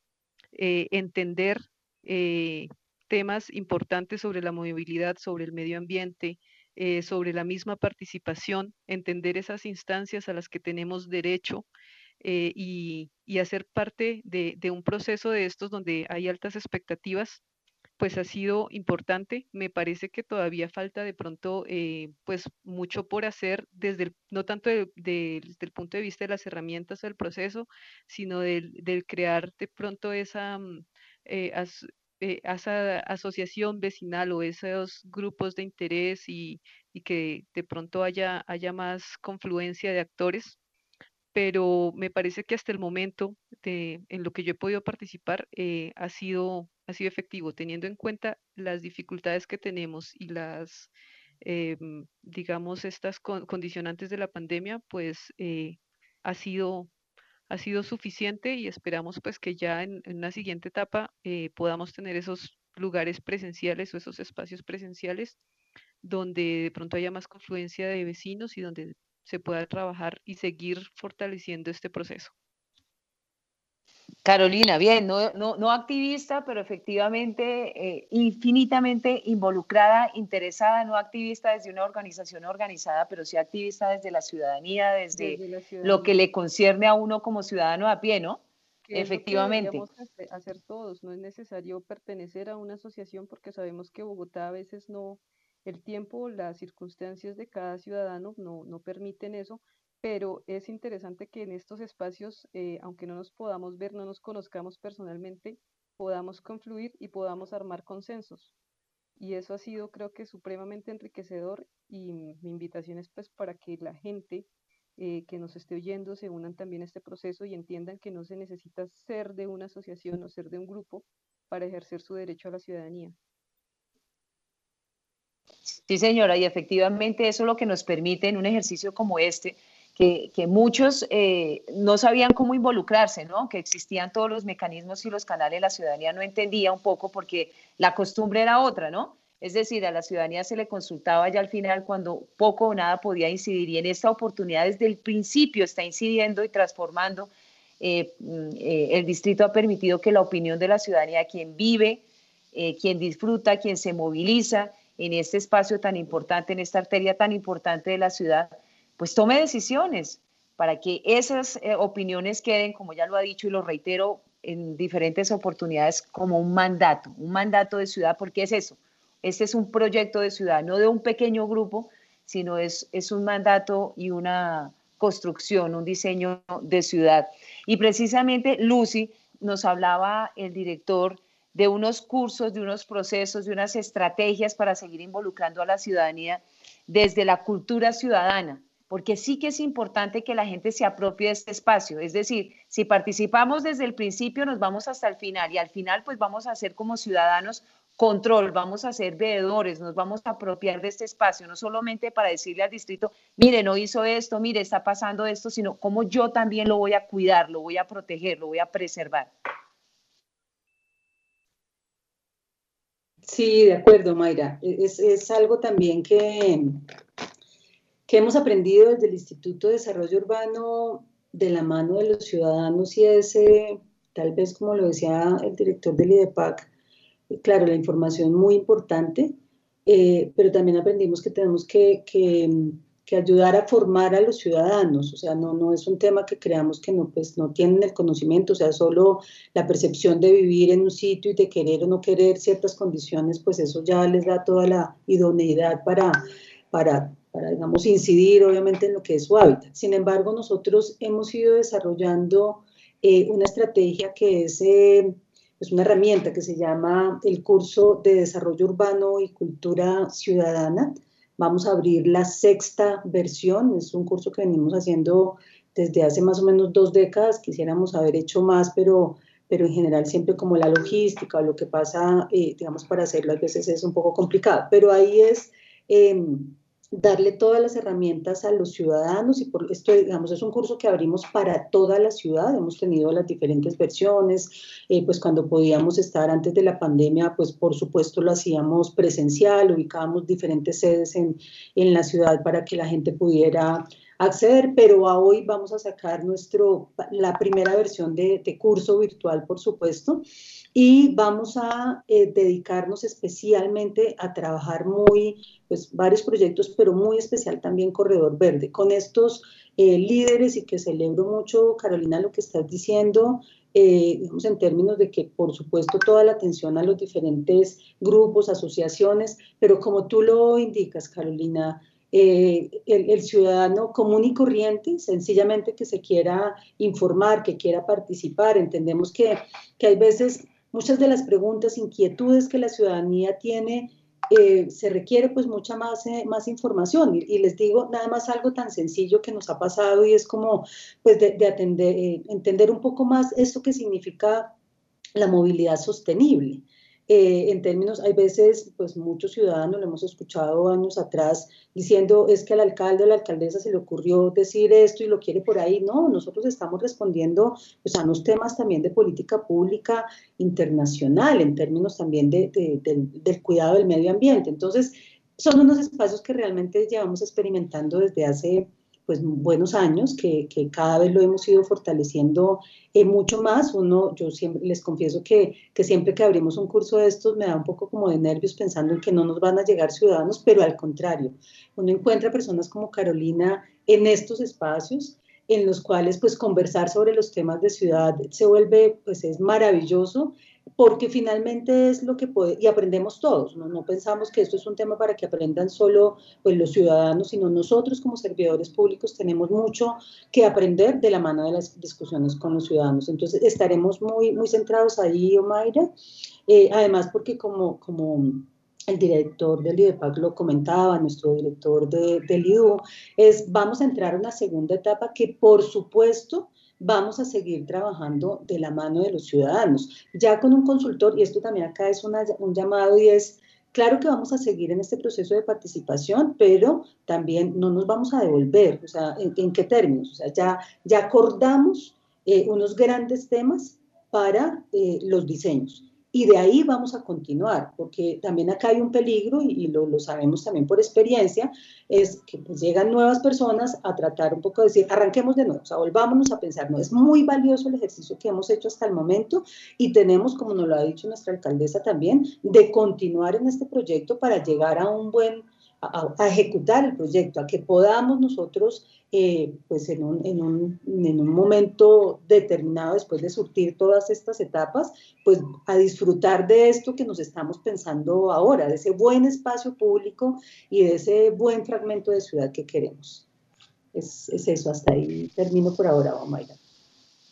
S5: eh, entender eh, temas importantes sobre la movilidad, sobre el medio ambiente, sobre la misma participación, entender esas instancias a las que tenemos derecho eh, y, hacer parte de, un proceso de estos donde hay altas expectativas, pues ha sido importante. Me parece que todavía falta de pronto eh, pues mucho por hacer desde el, no tanto desde el punto de vista de las herramientas del proceso, sino del, crear de pronto esa, mm, eh, esa asociación vecinal o esos grupos de interés y, y, que de pronto haya, haya más confluencia de actores pero me parece que hasta el momento en lo que yo he podido participar eh, ha, sido, ha sido efectivo, teniendo en cuenta las dificultades que tenemos y las, eh, digamos, estas condicionantes de la pandemia, pues eh, ha, sido, ha sido suficiente y esperamos pues que ya en, en una siguiente etapa podamos tener esos lugares presenciales o esos espacios presenciales donde de pronto haya más confluencia de vecinos y donde se pueda trabajar y seguir fortaleciendo este proceso.
S3: Carolina, bien, no, no, activista, pero efectivamente eh, infinitamente involucrada, interesada, no activista desde una organización organizada, pero sí activista desde la ciudadanía, desde, lo que le concierne a uno como ciudadano a pie, ¿no? efectivamente.
S5: hacer todos, no es necesario pertenecer a una asociación porque sabemos que Bogotá a veces no, el tiempo, las circunstancias de cada ciudadano no, no permiten eso, pero es interesante que en estos espacios, eh, aunque no nos podamos ver, no nos conozcamos personalmente, podamos confluir y podamos armar consensos. Y eso ha sido, creo que, supremamente enriquecedor y mi invitación es pues para que la gente eh, que nos esté oyendo se unan también a este proceso y entiendan que no se necesita ser de una asociación o ser de un grupo para ejercer su derecho a la ciudadanía.
S3: Sí, señora, y efectivamente eso es lo que nos permite en un ejercicio como este, que, muchos eh, no sabían cómo involucrarse, ¿no? Que existían todos los mecanismos y los canales, la ciudadanía no entendía un poco porque la costumbre era otra, ¿no? Es decir, a la ciudadanía se le consultaba ya al final cuando poco o nada podía incidir y en esta oportunidad desde el principio está incidiendo y transformando. Eh, mm, eh, el distrito ha permitido que la opinión de la ciudadanía, quien vive, quien disfruta, quien se moviliza, en este espacio tan importante, en esta arteria tan importante de la ciudad, pues tome decisiones para que esas eh, opiniones queden, como ya lo ha dicho y lo reitero en diferentes oportunidades, como un mandato, un mandato de ciudad, porque es eso, este es un proyecto de ciudad, no de un pequeño grupo, sino es, es un mandato y una construcción, un diseño de ciudad. Y precisamente Lucy nos hablaba el director de unos cursos, de unos procesos, de unas estrategias para seguir involucrando a la ciudadanía desde la cultura ciudadana, porque sí que es importante que la gente se apropie de este espacio. Es decir, si participamos desde el principio, nos vamos hasta el final y al final pues vamos a hacer como ciudadanos control, vamos a ser veedores, nos vamos a apropiar de este espacio, no solamente para decirle al distrito, mire, no hizo esto, mire, está pasando esto, sino como yo también lo voy a cuidar, lo voy a proteger, lo voy a preservar.
S4: Sí, de acuerdo, Mayra. E-, es, algo también que, que hemos aprendido desde el Instituto de Desarrollo Urbano de la mano de los ciudadanos y ese, tal vez como lo decía el director del IDEPAC, claro, la información muy importante, eh, pero también aprendimos que tenemos que, que, ayudar a formar a los ciudadanos, o sea, no, no es un tema que creamos que no, pues, no tienen el conocimiento, o sea, solo la percepción de vivir en un sitio y de querer o no querer ciertas condiciones, pues eso ya les da toda la idoneidad para, para, para digamos, incidir obviamente en lo que es su hábitat. Sin embargo, nosotros hemos ido desarrollando eh, una estrategia que es... Eh, es una herramienta que se llama el curso de desarrollo urbano y cultura ciudadana. Vamos a abrir la sexta versión, es un curso que venimos haciendo desde hace más o menos dos décadas, quisiéramos haber hecho más, pero, pero en general siempre como la logística o lo que pasa, eh, digamos, para hacerlo a veces es un poco complicado, pero ahí es... Em, darle todas las herramientas a los ciudadanos y por esto, digamos, es un curso que abrimos para toda la ciudad, hemos tenido las diferentes versiones, eh, pues cuando podíamos estar antes de la pandemia, pues por supuesto lo hacíamos presencial, ubicábamos diferentes sedes en, en la ciudad para que la gente pudiera acceder, pero a hoy vamos a sacar nuestro, la primera versión de, de curso virtual, por supuesto, y vamos a eh, dedicarnos especialmente a trabajar muy, pues varios proyectos, pero muy especial también Corredor Verde. Con estos eh, líderes y que celebro mucho, Carolina, lo que estás diciendo, eh, digamos en términos de que por supuesto toda la atención a los diferentes grupos, asociaciones, pero como tú lo indicas, Carolina, el, el, ciudadano común y corriente, sencillamente que se quiera informar, que quiera participar. Entendemos que, que hay veces muchas de las preguntas, inquietudes que la ciudadanía tiene, eh, se requiere pues mucha más, eh, más información. Y, les digo nada más algo tan sencillo que nos ha pasado y es como pues de, atender, eh, entender un poco más esto que significa la movilidad sostenible. Eh, en términos, hay veces, pues muchos ciudadanos, lo hemos escuchado años atrás, diciendo es que al alcalde o la alcaldesa se le ocurrió decir esto y lo quiere por ahí. No, nosotros estamos respondiendo pues, a unos temas también de política pública internacional, en términos también de, del cuidado del medio ambiente. Entonces, son unos espacios que realmente llevamos experimentando desde hace pues buenos años, que, que, cada vez lo hemos ido fortaleciendo eh, mucho más. Uno, yo siempre les confieso que, que, siempre que abrimos un curso de estos me da un poco como de nervios pensando en que no nos van a llegar ciudadanos, pero al contrario, uno encuentra personas como Carolina en estos espacios en los cuales pues conversar sobre los temas de ciudad se vuelve pues es maravilloso porque finalmente es lo que puede, y aprendemos todos, ¿no? no pensamos que esto es un tema para que aprendan solo pues, los ciudadanos, sino nosotros como servidores públicos tenemos mucho que aprender de la mano de las discusiones con los ciudadanos. Entonces estaremos muy, muy centrados ahí, Omaira, eh, además porque como, como el director del IDEPAC lo comentaba, nuestro director de, del IDU, es vamos a entrar a una segunda etapa que por supuesto vamos a seguir trabajando de la mano de los ciudadanos. Ya con un consultor, y esto también acá es un llamado y es, claro que vamos a seguir en este proceso de participación, pero también no nos vamos a devolver. O sea, ¿en, qué términos? Ya, ya acordamos eh, unos grandes temas para eh, los diseños y de ahí vamos a continuar, porque también acá hay un peligro, y, lo, sabemos también por experiencia, es que pues, llegan nuevas personas a tratar un poco de decir, arranquemos de nuevo, o sea, volvámonos a pensar, no, es muy valioso el ejercicio que hemos hecho hasta el momento y tenemos, como nos lo ha dicho nuestra alcaldesa también, de continuar en este proyecto para llegar a un buen a, ejecutar el proyecto, a que podamos nosotros, eh, pues en un, en, un, en un, momento determinado, después de surtir todas estas etapas, pues a disfrutar de esto que nos estamos pensando ahora, de ese buen espacio público y de ese buen fragmento de ciudad que queremos. Es, es eso, hasta ahí termino por ahora, Mayra.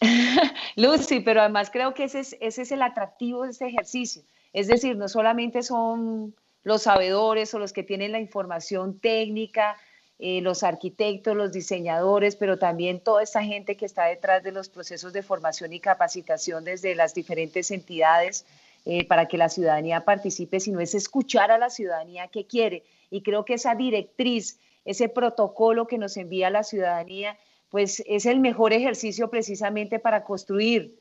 S4: <laughs>
S3: Lucy, pero además creo que ese es, ese es el atractivo de este ejercicio. Es decir, no solamente son los sabedores o los que tienen la información técnica, eh, los arquitectos, los diseñadores, pero también toda esa gente que está detrás de los procesos de formación y capacitación desde las diferentes entidades eh, para que la ciudadanía participe, sino es escuchar a la ciudadanía que quiere. Y creo que esa directriz, ese protocolo que nos envía la ciudadanía, pues es el mejor ejercicio precisamente para construir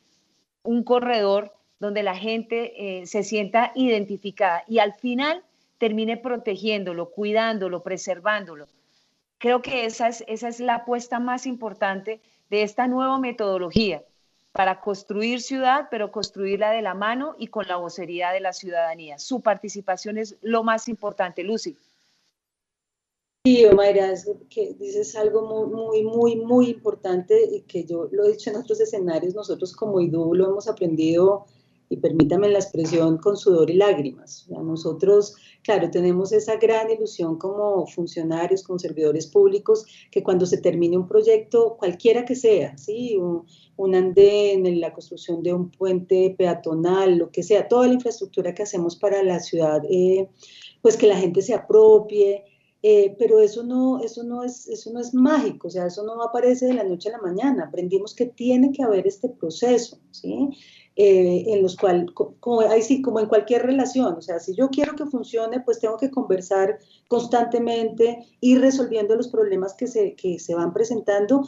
S3: un corredor donde la gente eh, se sienta identificada y al final termine protegiéndolo, cuidándolo, preservándolo. Creo que esa es, esa es la apuesta más importante de esta nueva metodología, para construir ciudad, pero construirla de la mano y con la vocería de la ciudadanía. Su participación es lo más importante, Lucy.
S4: Sí, Omaira, que dices algo muy, muy, muy, muy importante y que yo lo he dicho en otros escenarios, nosotros como IDU lo hemos aprendido y permítame la expresión, con sudor y lágrimas. nosotros, claro, tenemos esa gran ilusión como funcionarios, como servidores públicos, que cuando se termine un proyecto, cualquiera que sea, ¿sí? un, un andén, la construcción de un puente peatonal, lo que sea, toda la infraestructura que hacemos para la ciudad, eh, pues que la gente se apropie. Eh, pero eso no, eso, no es, eso no es mágico, o sea, eso no aparece de la noche a la mañana. Aprendimos que tiene que haber este proceso, ¿sí? Eh, en los cuales, como, sí, como en cualquier relación, o sea, si yo quiero que funcione, pues tengo que conversar constantemente, ir resolviendo los problemas que se, que se van presentando,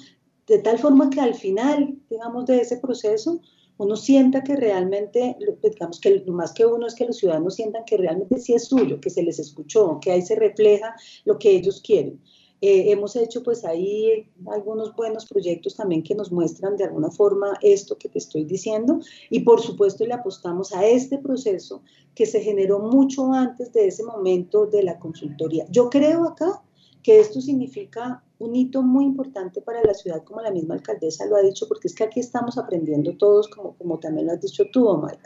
S4: de tal forma que al final, digamos, de ese proceso, uno sienta que realmente, digamos que lo más que uno es que los ciudadanos sientan que realmente sí es suyo, que se les escuchó, que ahí se refleja lo que ellos quieren. Eh, hemos hecho pues ahí algunos buenos proyectos también que nos muestran de alguna forma esto que te estoy diciendo y por supuesto le apostamos a este proceso que se generó mucho antes de ese momento de la consultoría. Yo creo acá que esto significa un hito muy importante para la ciudad, como la misma alcaldesa lo ha dicho, porque es que aquí estamos aprendiendo todos, como, como también lo has dicho tú, Omar.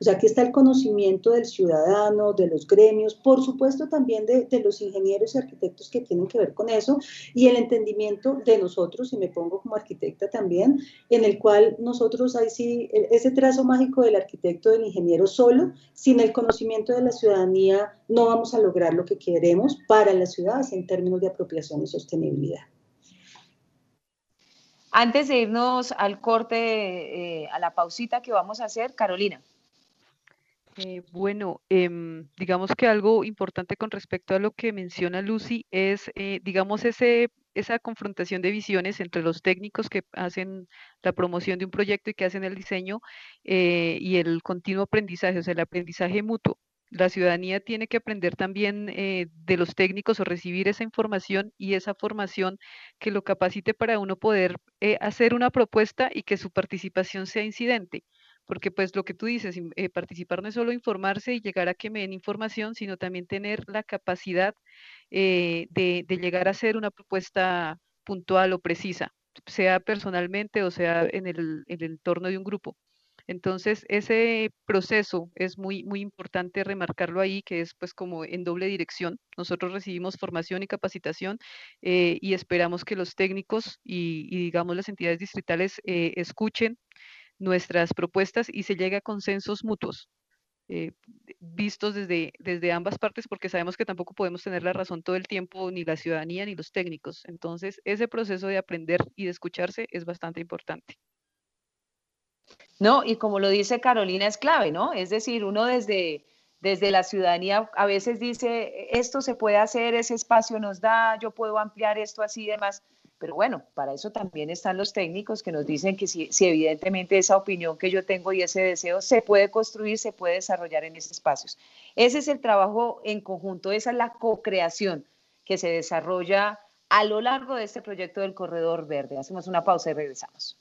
S4: O sea, aquí está el conocimiento del ciudadano, de los gremios, por supuesto también de, de, los ingenieros y arquitectos que tienen que ver con eso, y el entendimiento de nosotros, y me pongo como arquitecta también, en el cual nosotros ahí sí, ese trazo mágico del arquitecto, del ingeniero solo, sin el conocimiento de la ciudadanía, no vamos a lograr lo que queremos para la ciudad en términos de apropiación y sostenibilidad.
S3: Antes de irnos al corte, eh, a la pausita que vamos a hacer, Carolina.
S5: Eh, bueno, em, digamos que algo importante con respecto a lo que menciona Lucy es, eh, digamos, ese, esa confrontación de visiones entre los técnicos que hacen la promoción de un proyecto y que hacen el diseño y el continuo aprendizaje, o sea, el aprendizaje mutuo la ciudadanía tiene que aprender también eh, de los técnicos o recibir esa información y esa formación que lo capacite para uno poder eh, hacer una propuesta y que su participación sea incidente. Porque pues lo que tú dices, eh, participar no es solo informarse y llegar a que me den información, sino también tener la capacidad de, de llegar a hacer una propuesta puntual o precisa, sea personalmente o sea en el entorno de un grupo. Entonces, ese proceso es muy, muy importante remarcarlo ahí, que es pues como en doble dirección. Nosotros recibimos formación y capacitación eh, y esperamos que los técnicos y, digamos las entidades distritales eh, escuchen nuestras propuestas y se llegue a consensos mutuos. Eh, vistos desde, desde ambas partes, porque sabemos que tampoco podemos tener la razón todo el tiempo, ni la ciudadanía ni los técnicos. Entonces, ese proceso de aprender y de escucharse es bastante importante.
S3: No, y como lo dice Carolina, es clave, ¿no? Es decir, uno desde, desde la ciudadanía a veces dice, esto se puede hacer, ese espacio nos da, yo puedo ampliar esto así y demás. Pero bueno, para eso también están los técnicos que nos dicen que si, si, evidentemente esa opinión que yo tengo y ese deseo se puede construir, se puede desarrollar en estos espacios. Ese es el trabajo en conjunto, esa es la co-creación que se desarrolla a lo largo de este proyecto del Corredor Verde. Hacemos una pausa y regresamos.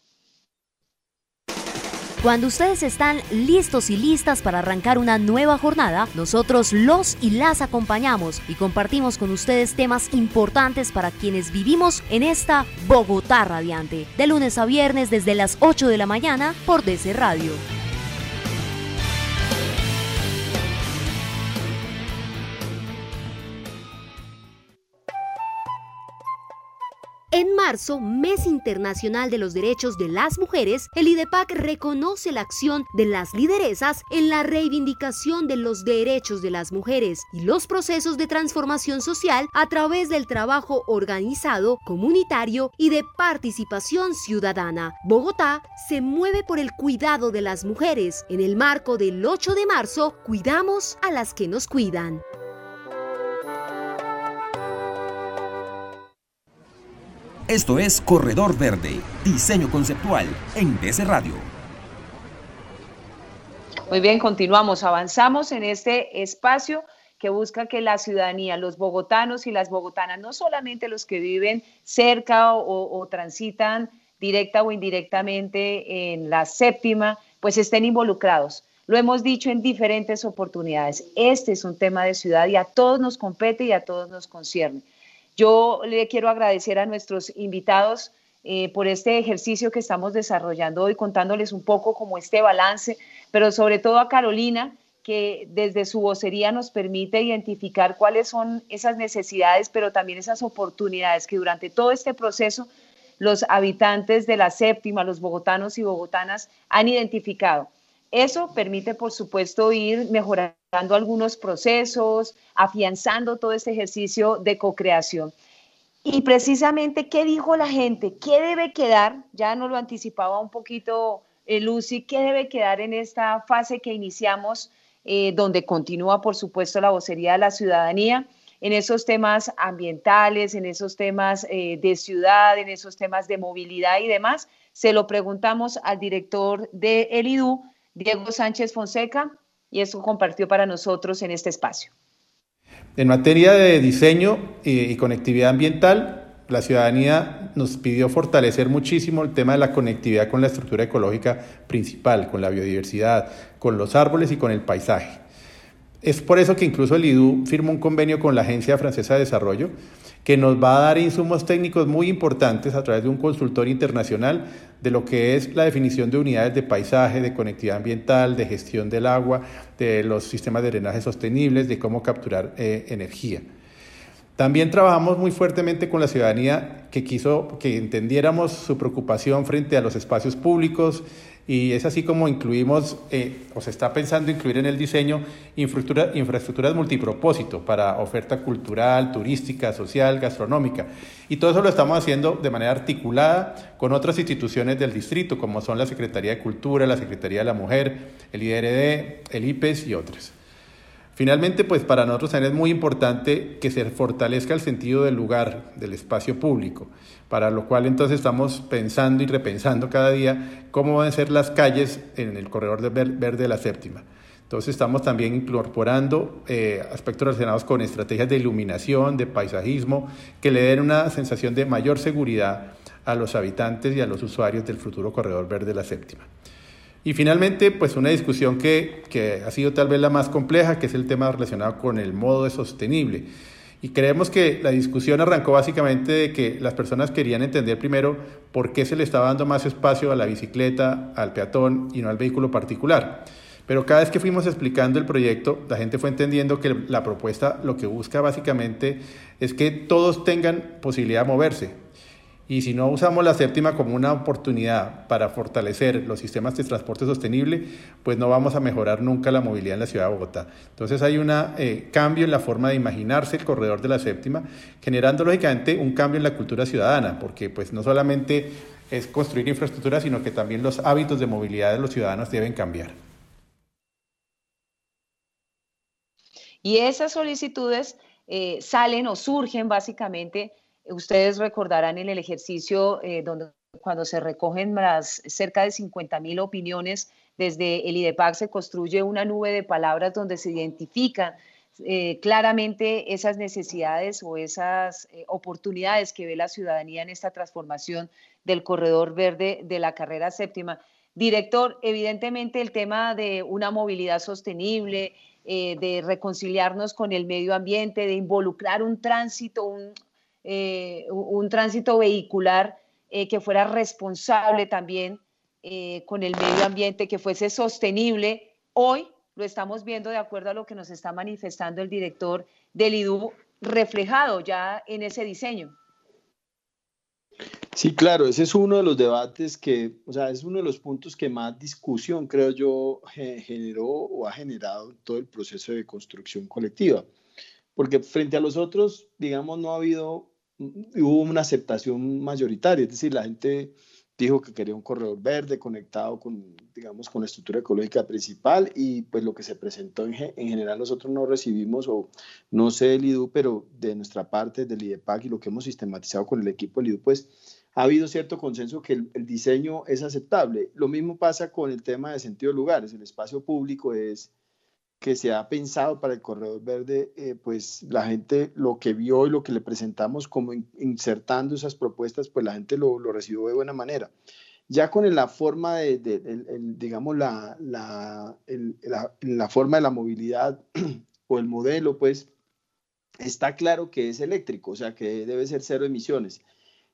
S1: Cuando ustedes están listos y listas para arrancar una nueva jornada, nosotros los y las acompañamos y compartimos con ustedes temas importantes para quienes vivimos en esta Bogotá radiante, de lunes a viernes desde las 8 de la mañana por DC Radio. En marzo, Mes Internacional de los Derechos de las Mujeres, el IDEPAC reconoce la acción de las lideresas en la reivindicación de los derechos de las mujeres y los procesos de transformación social a través del trabajo organizado, comunitario y de participación ciudadana. Bogotá se mueve por el cuidado de las mujeres. En el marco del 8 de marzo, cuidamos a las que nos cuidan.
S2: Esto es Corredor Verde, diseño conceptual en DC Radio.
S3: Muy bien, continuamos, avanzamos en este espacio que busca que la ciudadanía, los bogotanos y las bogotanas, no solamente los que viven cerca o, transitan directa o indirectamente en la séptima, pues estén involucrados. Lo hemos dicho en diferentes oportunidades. Este es un tema de ciudad y a todos nos compete y a todos nos concierne. Yo le quiero agradecer a nuestros invitados eh, por este ejercicio que estamos desarrollando hoy, contándoles un poco como este balance, pero sobre todo a Carolina, que desde su vocería nos permite identificar cuáles son esas necesidades, pero también esas oportunidades que durante todo este proceso los habitantes de la séptima, los bogotanos y bogotanas han identificado. Eso permite, por supuesto, ir mejorando algunos procesos, afianzando todo este ejercicio de co-creación. Y precisamente, ¿qué dijo la gente? ¿Qué debe quedar? Ya nos lo anticipaba un poquito eh, Lucy, ¿qué debe quedar en esta fase que iniciamos, eh, donde continúa, por supuesto, la vocería de la ciudadanía? en esos temas ambientales, en esos temas eh, de ciudad, en esos temas de movilidad y demás. Se lo preguntamos al director de el IDU, Diego Sánchez Fonseca, y eso compartió para nosotros en este espacio.
S7: En materia de diseño y conectividad ambiental, la ciudadanía nos pidió fortalecer muchísimo el tema de la conectividad con la estructura ecológica principal, con la biodiversidad, con los árboles y con el paisaje. Es por eso que incluso el IDU firmó un convenio con la Agencia Francesa de Desarrollo que nos va a dar insumos técnicos muy importantes a través de un consultor internacional de lo que es la definición de unidades de paisaje, de conectividad ambiental, de gestión del agua, de los sistemas de drenaje sostenibles, de cómo capturar eh, energía. También trabajamos muy fuertemente con la ciudadanía que quiso que entendiéramos su preocupación frente a los espacios públicos, y es así como incluimos, eh, o se está pensando incluir en el diseño, infraestructura, infraestructuras multipropósito para oferta cultural, turística, social, gastronómica. Y todo eso lo estamos haciendo de manera articulada con otras instituciones del distrito, como son la Secretaría de Cultura, la Secretaría de la Mujer, el IRD, el IPES y otras. Finalmente, pues para nosotros también es muy importante que se fortalezca el sentido del lugar, del espacio público, para lo cual entonces estamos pensando y repensando cada día cómo van a ser las calles en el corredor verde de la séptima. Entonces estamos también incorporando eh, aspectos relacionados con estrategias de iluminación, de paisajismo, que le den una sensación de mayor seguridad a los habitantes y a los usuarios del futuro corredor verde de la séptima. Y finalmente, pues una discusión que, que, ha sido tal vez la más compleja, que es el tema relacionado con el modo de sostenible. Y creemos que la discusión arrancó básicamente de que las personas querían entender primero por qué se le estaba dando más espacio a la bicicleta, al peatón y no al vehículo particular. Pero cada vez que fuimos explicando el proyecto, la gente fue entendiendo que la propuesta lo que busca básicamente es que todos tengan posibilidad de moverse, y si no usamos la séptima como una oportunidad para fortalecer los sistemas de transporte sostenible, pues no vamos a mejorar nunca la movilidad en la ciudad de Bogotá. Entonces hay un eh, cambio en la forma de imaginarse el corredor de la séptima, generando lógicamente un cambio en la cultura ciudadana, porque pues no solamente es construir infraestructura, sino que también los hábitos de movilidad de los ciudadanos deben cambiar.
S3: Y esas solicitudes eh, salen o surgen básicamente Ustedes recordarán en el ejercicio eh, donde cuando se recogen las cerca de 50 mil opiniones, desde el IDEPAC se construye una nube de palabras donde se identifican eh, claramente esas necesidades o esas eh, oportunidades que ve la ciudadanía en esta transformación del corredor verde de la carrera séptima. Director, evidentemente el tema de una movilidad sostenible, de reconciliarnos con el medio ambiente, de involucrar un tránsito, un, eh, un tránsito vehicular eh, que fuera responsable también eh, con el medio ambiente, que fuese sostenible. Hoy lo estamos viendo de acuerdo a lo que nos está manifestando el director del IDU, reflejado ya en ese diseño.
S6: Sí, claro, ese es uno de los debates que, o sea, es uno de los puntos que más discusión, creo yo, generó o ha generado todo el proceso de construcción colectiva. Porque frente a los otros, digamos, no ha habido hubo una aceptación mayoritaria, es decir, la gente dijo que quería un corredor verde conectado con, digamos, con la estructura ecológica principal y pues lo que se presentó en, en general nosotros no recibimos, o no sé del IDU, pero de nuestra parte, del IDEPAC y lo que hemos sistematizado con el equipo del IDU, pues ha habido cierto consenso que el, el diseño es aceptable. Lo mismo pasa con el tema de sentido de lugares, el espacio público es que se ha pensado para el corredor verde, eh, pues la gente lo que vio y lo que le presentamos como insertando esas propuestas, pues la gente lo, lo, recibió de buena manera. Ya con la forma de, digamos, la, la, la, forma de la movilidad <clears throat> o el modelo, pues está claro que es eléctrico, o sea, que debe ser cero emisiones.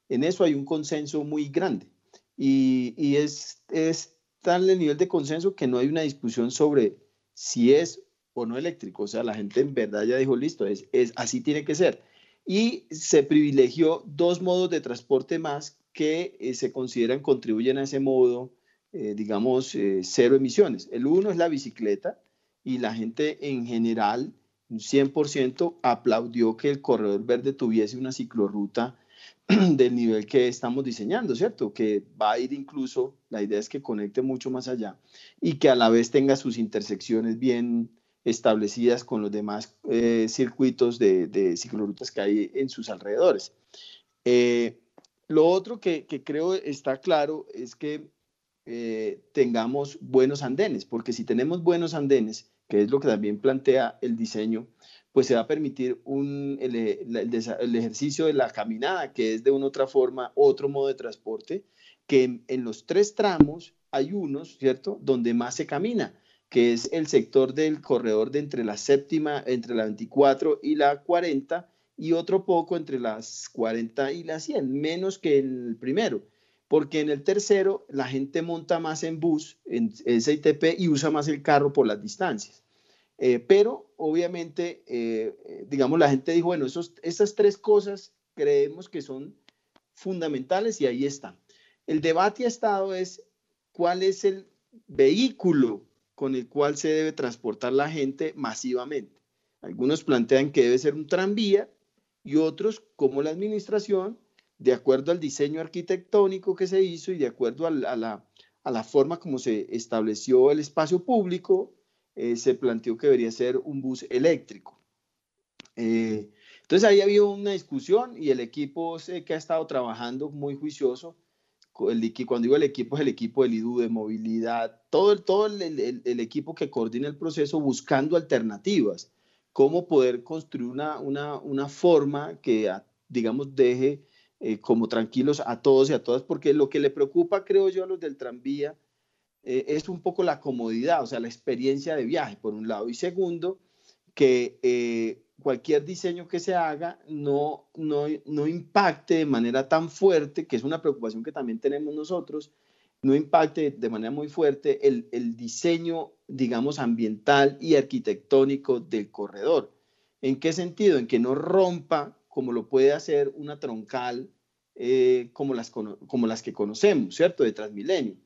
S6: En eso hay un consenso muy grande y, y es, es tal el nivel de consenso que no hay una discusión sobre si es o no eléctrico. O sea, la gente en verdad ya dijo, listo, es, es, así tiene que ser. Y se privilegió dos modos de transporte más que eh, se consideran contribuyen a ese modo, eh, digamos, eh, cero emisiones. El uno es la bicicleta y la gente en general, un 100%, aplaudió que el corredor verde tuviese una ciclorruta <clears throat> del nivel que estamos diseñando, ¿cierto? Que va a ir incluso, la idea es que conecte mucho más allá y que a la vez tenga sus intersecciones bien establecidas con los demás eh, circuitos de, ciclorutas que hay en sus alrededores. Eh, lo otro que, creo está claro es que eh, tengamos buenos andenes, porque si tenemos buenos andenes, que es lo que también plantea el diseño, pues se va a permitir un, el, el, ejercicio de la caminada, que es de una otra forma, otro modo de transporte, que en, los tres tramos hay unos, ¿cierto?, donde más se camina, que es el sector del corredor de entre la séptima, entre la 24 y la 40, y otro poco entre las 40 y las 100, menos que el primero, porque en el tercero la gente monta más en bus, en SITP, y usa más el carro por las distancias. Eh, pero obviamente, eh, digamos, la gente dijo, bueno, esos, esas tres cosas creemos que son fundamentales y ahí están. El debate ha estado es cuál es el vehículo con el cual se debe transportar la gente masivamente. Algunos plantean que debe ser un tranvía y otros, como la administración, de acuerdo al diseño arquitectónico que se hizo y de acuerdo a la, a la forma como se estableció el espacio público, eh, se planteó que debería ser un bus eléctrico. Eh, entonces ahí había una discusión y el equipo sé que ha estado trabajando muy juicioso. El, cuando digo el equipo es el equipo del IDU de movilidad, todo, el, todo el, equipo que coordina el proceso buscando alternativas, cómo poder construir una, una, una forma que, digamos, deje eh, como tranquilos a todos y a todas, porque lo que le preocupa, creo yo, a los del tranvía eh, es un poco la comodidad, o sea, la experiencia de viaje, por un lado. Y segundo, que eh, cualquier diseño que se haga no, no, no, impacte de manera tan fuerte, que es una preocupación que también tenemos nosotros, no impacte de manera muy fuerte el, el diseño, digamos, ambiental y arquitectónico del corredor. ¿En qué sentido? En que no rompa, como lo puede hacer una troncal eh, como, las, como las que conocemos, ¿cierto? De Transmilenio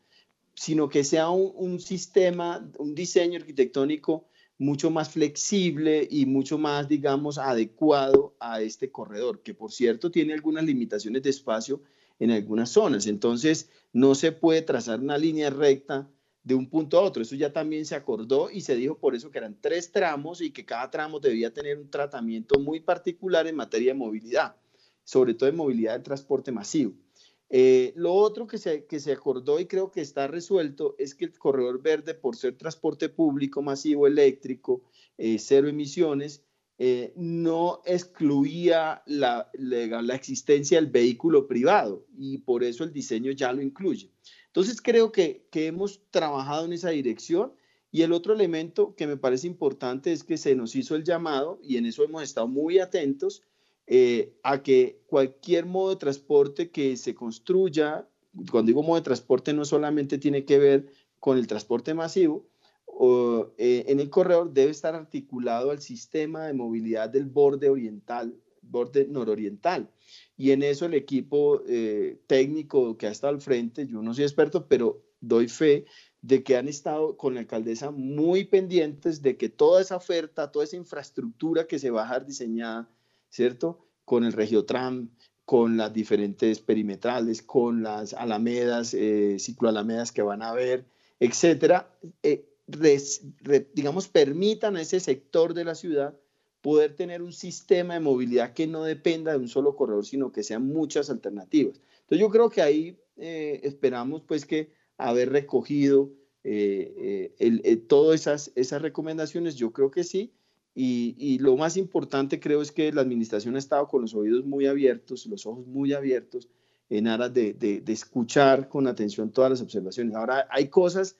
S6: sino que sea un, sistema, un diseño arquitectónico mucho más flexible y mucho más, digamos, adecuado a este corredor, que por cierto tiene algunas limitaciones de espacio en algunas zonas. Entonces, no se puede trazar una línea recta de un punto a otro. Eso ya también se acordó y se dijo por eso que eran tres tramos y que cada tramo debía tener un tratamiento muy particular en materia de movilidad, sobre todo en movilidad de transporte masivo. Eh, lo otro que se, que se acordó y creo que está resuelto es que el corredor verde, por ser transporte público masivo eléctrico, eh, cero emisiones, eh, no excluía la, la, existencia del vehículo privado y por eso el diseño ya lo incluye. Entonces creo que, que hemos trabajado en esa dirección y el otro elemento que me parece importante es que se nos hizo el llamado y en eso hemos estado muy atentos eh, a que cualquier modo de transporte que se construya, cuando digo modo de transporte no solamente tiene que ver con el transporte masivo, o, eh, en el corredor debe estar articulado al sistema de movilidad del borde oriental, borde nororiental. Y en eso el equipo eh, técnico que ha estado al frente, yo no soy experto, pero doy fe de que han estado con la alcaldesa muy pendientes de que toda esa oferta, toda esa infraestructura que se va a dejar diseñada ¿cierto? Con el Regiotram, con las diferentes perimetrales, con las alamedas, eh, cicloalamedas que van a haber, etcétera, eh, digamos, permitan a ese sector de la ciudad poder tener un sistema de movilidad que no dependa de un solo corredor, sino que sean muchas alternativas. Entonces yo creo que ahí eh, esperamos pues que haber recogido eh, eh, todas esas, esas recomendaciones, yo creo que sí. Y, lo más importante creo es que la administración ha estado con los oídos muy abiertos, los ojos muy abiertos, en aras de, de, de escuchar con atención todas las observaciones. Ahora, hay cosas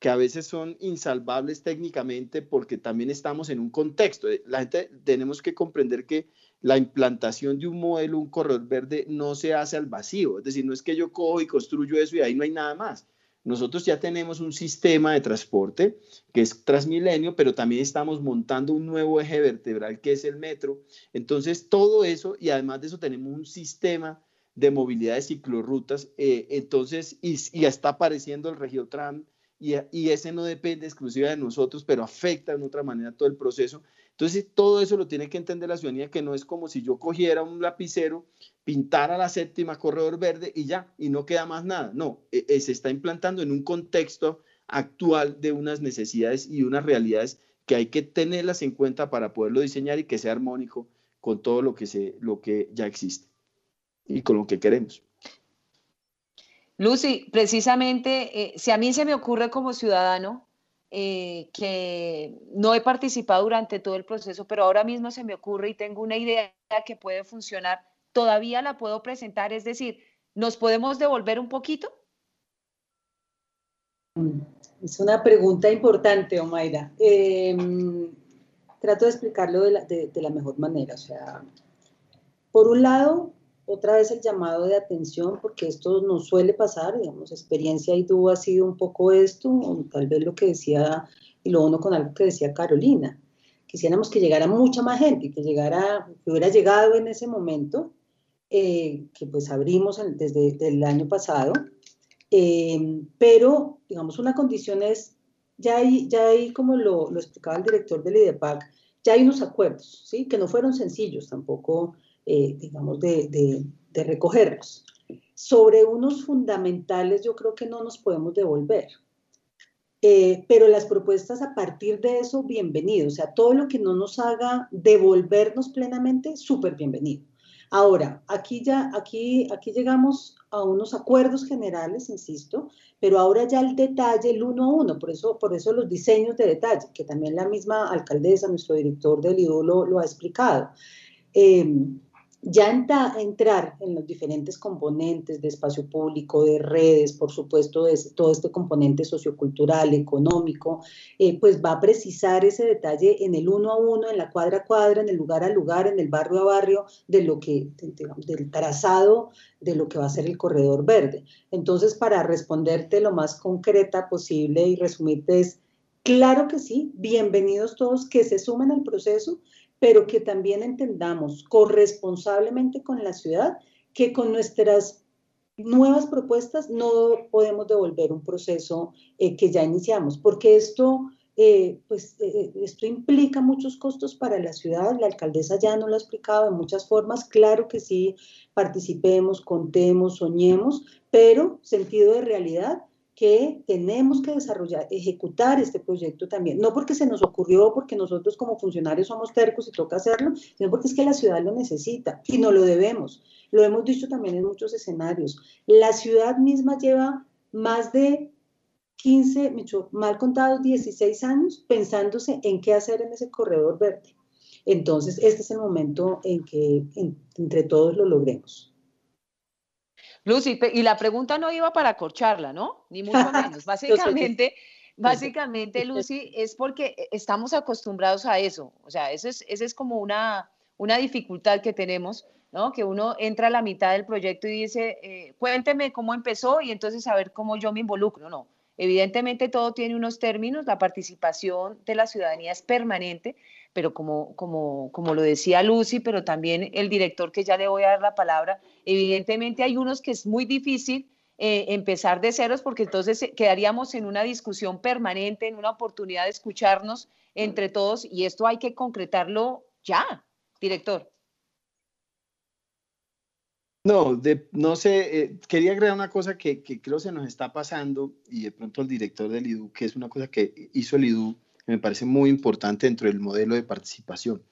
S6: que a veces son insalvables técnicamente porque también estamos en un contexto. Eh, la gente tenemos que comprender que la implantación de un modelo, un corredor verde, no se hace al vacío. Es decir, no es que yo cojo y construyo eso y ahí no hay nada más. Nosotros ya tenemos un sistema de transporte que es Transmilenio, pero también estamos montando un nuevo eje vertebral que es el metro. Entonces, todo eso, y además de eso tenemos un sistema de movilidad de ciclorrutas, eh, entonces, y, y, está apareciendo el Regiotran y, ese no depende exclusiva de nosotros, pero afecta de otra manera todo el proceso. Entonces, todo eso lo tiene que entender la ciudadanía, que no es como si yo cogiera un lapicero, pintara la séptima corredor verde y ya, y no queda más nada. No, e, e, se está implantando en un contexto actual de unas necesidades y unas realidades que hay que tenerlas en cuenta para poderlo diseñar y que sea armónico con todo lo que, se, lo que ya existe y con lo que queremos.
S3: Lucy, precisamente, eh, si a mí se me ocurre como ciudadano eh, que no he participado durante todo el proceso, pero ahora mismo se me ocurre y tengo una idea que puede funcionar, todavía la puedo presentar, es decir, ¿nos podemos devolver un poquito?
S4: Es una pregunta importante, Omaira. Em, trato de explicarlo de la, de la mejor manera. O sea, por un lado, otra vez el llamado de atención, porque esto no suele pasar, digamos, experiencia y tú ha sido un poco esto, o tal vez lo que decía, y lo uno con algo que decía Carolina, quisiéramos que llegara mucha más gente, que llegara, que hubiera llegado en ese momento, eh, que pues abrimos desde el año pasado, eh, pero, digamos, una condición es, ya hay, ya hay como lo, lo explicaba el director del IDEPAC, ya hay unos acuerdos, ¿sí? Que no fueron sencillos tampoco, eh, digamos, de, de, recogerlos. Sobre unos fundamentales yo creo que no nos podemos devolver. Eh, pero las propuestas a partir de eso, bienvenido. O sea, todo lo que no nos haga devolvernos plenamente, súper bienvenido. Ahora, aquí ya, aquí, aquí llegamos a unos acuerdos generales, insisto, pero ahora ya el detalle, el uno a uno, por eso, por eso los diseños de detalle, que también la misma alcaldesa, nuestro director del IDU lo, ha explicado. Eh, ya entrar en los diferentes componentes de espacio público, de redes, por supuesto, de todo este componente sociocultural, económico, eh, pues va a precisar ese detalle en el uno a uno, en la cuadra a cuadra, en el lugar a lugar, en el barrio a barrio, de lo que, del trazado de lo que va a ser el corredor verde. Entonces, para responderte lo más concreta posible y resumirte es, claro que sí, bienvenidos todos que se sumen al proceso pero que también entendamos corresponsablemente con la ciudad que con nuestras nuevas propuestas no podemos devolver un proceso eh, que ya iniciamos, porque esto, eh, pues, eh, esto implica muchos costos para la ciudad. La alcaldesa ya nos lo ha explicado de muchas formas. Claro que sí, participemos, contemos, soñemos, pero sentido de realidad que tenemos que desarrollar, ejecutar este proyecto también. No porque se nos ocurrió, porque nosotros como funcionarios somos tercos y toca hacerlo, sino porque es que la ciudad lo necesita y no lo debemos. Lo hemos dicho también en muchos escenarios. La ciudad misma lleva más de 15, mal contados, 16 años pensándose en qué hacer en ese corredor verde. Entonces, este es el momento en que entre todos lo logremos.
S3: Lucy, y la pregunta no iba para corcharla, ¿no? Ni <laughs> mucho menos. Básicamente, básicamente, Lucy, es porque e, estamos acostumbrados a eso. O sea, esa es, es como una, una dificultad que tenemos, ¿no? Que uno entra a la mitad del proyecto y dice, eh, cuénteme cómo empezó y entonces a ver cómo yo me involucro. No, evidentemente todo tiene unos términos, la participación de la ciudadanía es permanente, pero como, como, como lo decía Lucy, pero también el director que ya le voy a dar la palabra, evidentemente hay unos que es muy difícil eh, empezar de ceros porque entonces eh, quedaríamos en una discusión permanente, en una oportunidad de escucharnos entre todos y esto hay que concretarlo ya, director.
S6: No, no sé, eh, quería agregar una cosa que, que, creo se nos está pasando y de pronto el director del IDU, que es una cosa que hizo el IDU me parece muy importante dentro del modelo de participación,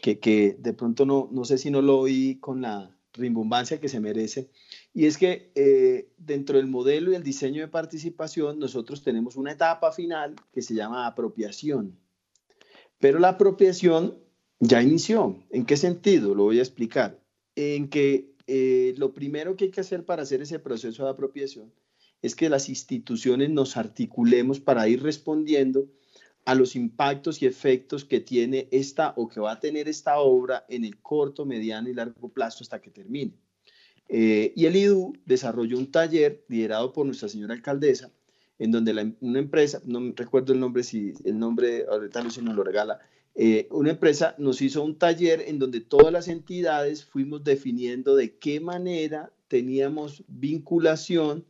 S6: que, que de pronto no, no sé si no lo oí con la rimbombancia que se merece, Y es que eh, dentro del modelo y el diseño de participación, nosotros tenemos una etapa final que se llama apropiación. Pero la apropiación ya inició. ¿En qué sentido? Lo voy a explicar. En que eh, lo primero que hay que hacer para hacer ese proceso de apropiación es que las instituciones nos articulemos para ir respondiendo a los impactos y efectos que tiene esta o que va a tener esta obra en el corto, mediano y largo plazo hasta que termine. Eh, y el IDU desarrolló un taller liderado por nuestra señora alcaldesa, en donde una empresa, no recuerdo el nombre, si el nombre, ahorita Lucy nos lo regala, eh, una empresa nos hizo un taller en donde todas las entidades fuimos definiendo de qué manera teníamos vinculación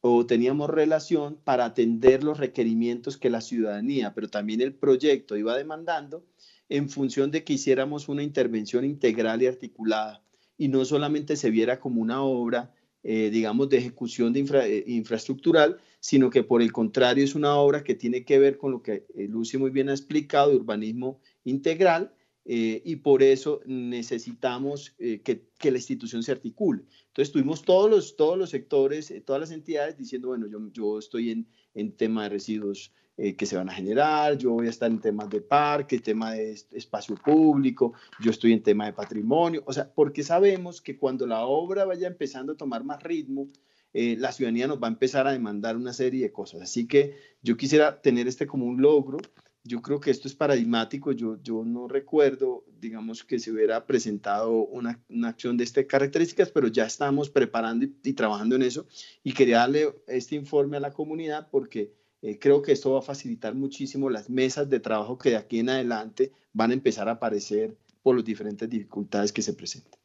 S6: o teníamos relación para atender los requerimientos que la ciudadanía, pero también el proyecto iba demandando en función de que hiciéramos una intervención integral y articulada y no solamente se viera como una obra, eh, digamos, de ejecución de eh, infraestructural, sino que por el contrario es una obra que tiene que ver con lo que Lucy muy bien ha explicado, urbanismo integral, y por eso necesitamos que, que, la institución se articule. Entonces tuvimos todos los, todos los sectores, todas las entidades diciendo, bueno, yo, yo estoy en, en tema de residuos eh, que se van a generar, yo voy a estar en temas de parque, tema de espacio público, yo estoy en tema de patrimonio, o sea, porque sabemos que cuando la obra vaya empezando a tomar más ritmo, eh, la ciudadanía nos va a empezar a demandar una serie de cosas. Así que yo quisiera tener este como un logro. Yo creo que esto es paradigmático. Yo, yo no recuerdo, digamos, que se hubiera presentado una, una acción de estas características, pero ya estamos preparando y, y, trabajando en eso. Y quería darle este informe a la comunidad porque eh, creo que esto va a facilitar muchísimo las mesas de trabajo que de aquí en adelante van a empezar a aparecer por las diferentes dificultades que se presenten.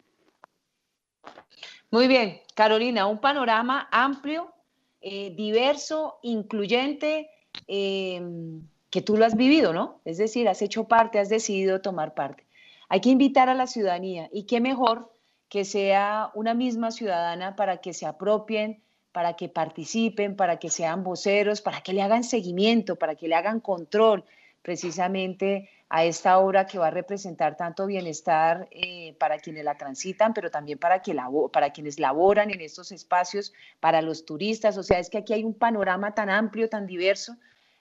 S3: Muy bien, Carolina, un panorama amplio, eh, diverso, incluyente, em, que tú lo has vivido, ¿no? Es decir, has hecho parte, has decidido tomar parte. Hay que invitar a la ciudadanía y qué mejor que sea una misma ciudadana para que se apropien para que participen, para que sean voceros, para que le hagan seguimiento, para que le hagan control precisamente a esta obra que va a representar tanto bienestar eh, para quienes la transitan, pero también para, que para quienes laboran en estos espacios, para los turistas. O sea, es que aquí hay un panorama tan amplio, tan diverso,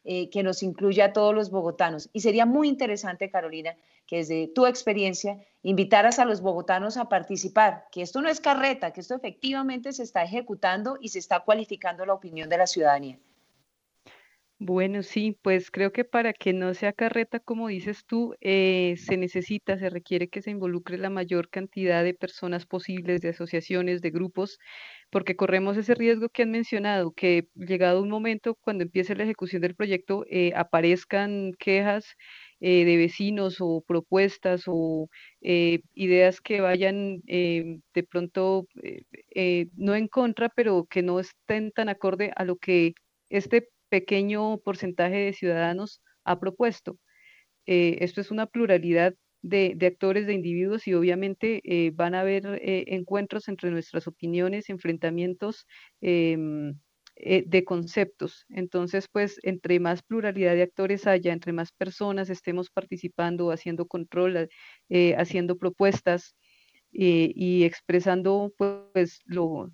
S3: eh, que nos incluye a todos los bogotanos. Y sería muy interesante, Carolina, que desde tu experiencia invitaras a los bogotanos a participar, que esto no es carreta, que esto efectivamente se está ejecutando y se está cualificando la opinión de la ciudadanía.
S5: Bueno, sí, pues creo que para que no sea carreta, como dices tú, eh, se necesita, se requiere que se involucre la mayor cantidad de personas posibles, de asociaciones, de grupos, porque corremos ese riesgo que han mencionado, que llegado un momento, cuando empiece la ejecución del proyecto, eh, aparezcan quejas eh, de vecinos o propuestas o ideas que vayan de pronto no en contra, pero que no estén tan acorde a lo que este pequeño porcentaje de ciudadanos ha propuesto. Eh, esto es una pluralidad de, actores, de individuos y obviamente eh, van a haber eh, encuentros entre nuestras opiniones, enfrentamientos em, de conceptos. Entonces, pues, entre más pluralidad de actores haya, entre más personas estemos participando, haciendo control, haciendo propuestas, eh, y expresando pues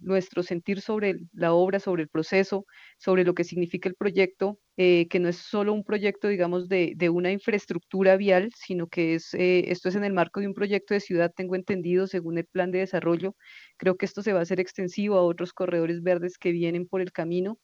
S5: nuestro sentir sobre la obra, sobre el proceso, sobre lo que significa el proyecto, eh, que no es solo un proyecto, digamos, de, de una infraestructura vial, sino que es, eh, esto es en el marco de un proyecto de ciudad, tengo entendido, según el plan de desarrollo. Creo que esto se va a hacer extensivo a otros corredores verdes que vienen por el camino.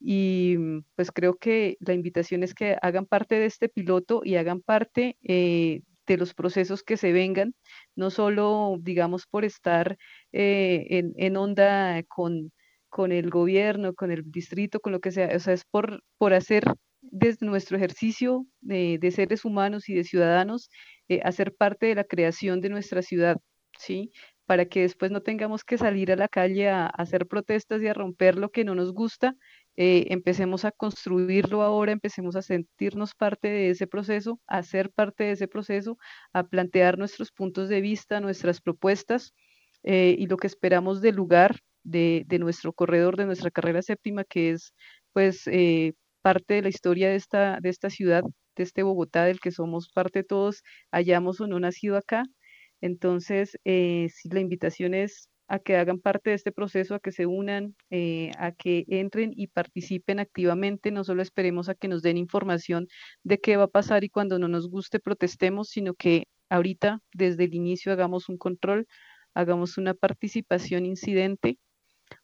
S5: Y pues creo que la invitación es que hagan parte de este piloto y hagan parte de los procesos que se vengan, no solo, digamos, por estar eh, en, onda con, con el gobierno, con el distrito, con lo que sea, o sea, es por, por hacer desde nuestro ejercicio de, seres humanos y de ciudadanos, eh, hacer parte de la creación de nuestra ciudad, ¿sí? Para que después no tengamos que salir a la calle a hacer protestas y a romper lo que no nos gusta, eh, empecemos a construirlo ahora, empecemos a sentirnos parte de ese proceso, a ser parte de ese proceso, a plantear nuestros puntos de vista, nuestras propuestas eh, y lo que esperamos del lugar, de, nuestro corredor, de nuestra carrera séptima, que es pues eh, parte de la historia de esta, de esta ciudad, de este Bogotá, del que somos parte todos, hayamos o no nacido acá. Entonces, si la invitación es a que hagan parte de este proceso, a que se unan, eh, a que entren y participen activamente. No solo esperemos a que nos den información de qué va a pasar y cuando no nos guste protestemos, sino que ahorita desde el inicio hagamos un control, hagamos una participación incidente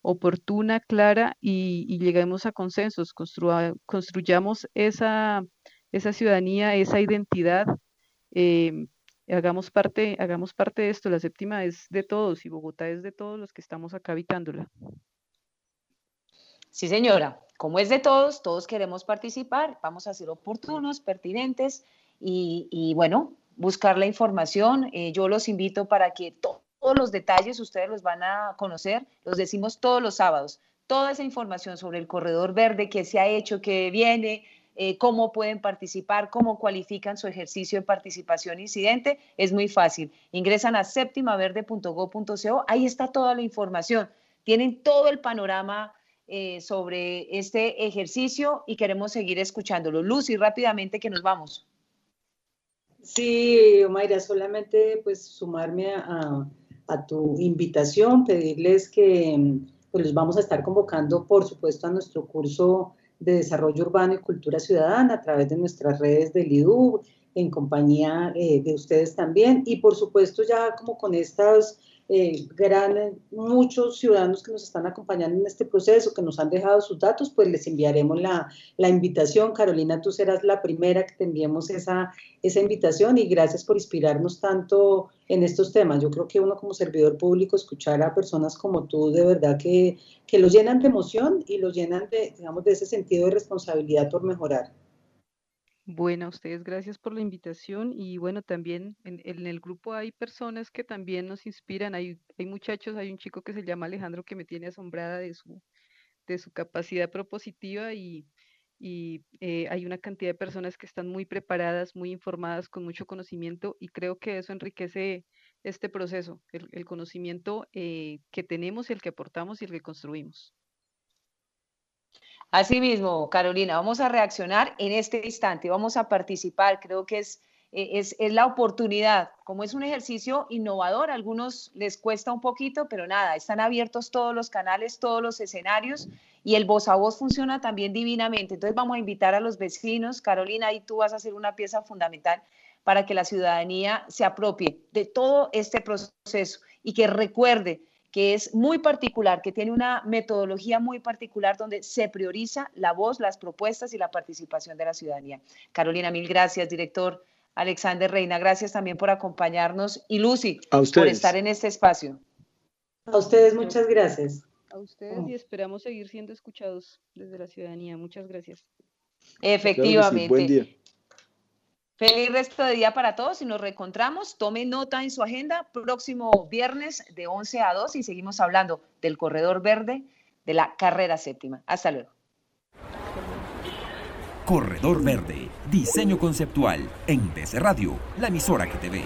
S5: oportuna, clara y, lleguemos a consensos, construyamos esa, esa ciudadanía, esa identidad. Eh, hagamos parte, hagamos parte de esto. La séptima es de todos y Bogotá es de todos los que estamos acá habitándola.
S3: Sí, señora. Como es de todos, todos queremos participar. Vamos a ser oportunos, pertinentes y, bueno, buscar la información. Eh, yo los invito para que todos los detalles ustedes los van a conocer. Los decimos todos los sábados. Toda esa información sobre el corredor verde, qué se ha hecho, qué viene, eh, cómo pueden participar, cómo cualifican su ejercicio de participación incidente, es muy fácil. Ingresan a septimaverde.go.co, ahí está toda la información. Tienen todo el panorama eh, sobre este ejercicio y queremos seguir escuchándolo. Lucy, rápidamente que nos vamos.
S4: Sí, Mayra, solamente pues sumarme a, a tu invitación, pedirles que pues los vamos a estar convocando, por supuesto, a nuestro curso de Desarrollo Urbano y Cultura Ciudadana a través de nuestras redes del IDU, en compañía eh, de ustedes también. Y por supuesto ya como con estas eh, gran, muchos ciudadanos que nos están acompañando en este proceso, que nos han dejado sus datos, pues les enviaremos la, la invitación. Carolina, tú serás la primera que te enviemos esa, esa invitación y gracias por inspirarnos tanto en estos temas. Yo creo que uno como servidor público, escuchar a personas como tú, de verdad que, que los llenan de emoción y los llenan de, digamos, de ese sentido de responsabilidad por mejorar.
S5: Bueno, ustedes gracias por la invitación y bueno, también en, el grupo hay personas que también nos inspiran, hay, hay muchachos, hay un chico que se llama Alejandro que me tiene asombrada de su, de su capacidad propositiva y, y eh, hay una cantidad de personas que están muy preparadas, muy informadas, con mucho conocimiento y creo que eso enriquece este proceso, el, conocimiento eh, que tenemos, el que aportamos y el que construimos.
S3: Asimismo, Carolina, vamos a reaccionar en este instante, vamos a participar, creo que es, e, es, es, la oportunidad, como es un ejercicio innovador, a algunos les cuesta un poquito, pero nada, están abiertos todos los canales, todos los escenarios y el voz a voz funciona también divinamente. Entonces vamos a invitar a los vecinos, Carolina, y tú vas a ser una pieza fundamental para que la ciudadanía se apropie de todo este proceso y que recuerde que es muy particular, que tiene una metodología muy particular donde se prioriza la voz, las propuestas y la participación de la ciudadanía. Carolina, mil gracias, director. Alexander Reina, gracias también por acompañarnos. Y Lucy, por estar en este espacio.
S4: A ustedes, muchas gracias.
S5: A ustedes y esperamos seguir siendo escuchados desde la ciudadanía. Muchas gracias.
S3: Efectivamente. Buen día. Feliz resto de día para todos y nos reencontramos. Tome nota en su agenda próximo viernes de 11 a 2 y seguimos hablando del corredor verde de la carrera séptima. Hasta luego.
S2: Corredor Verde, diseño conceptual en DC Radio, la emisora que te ve.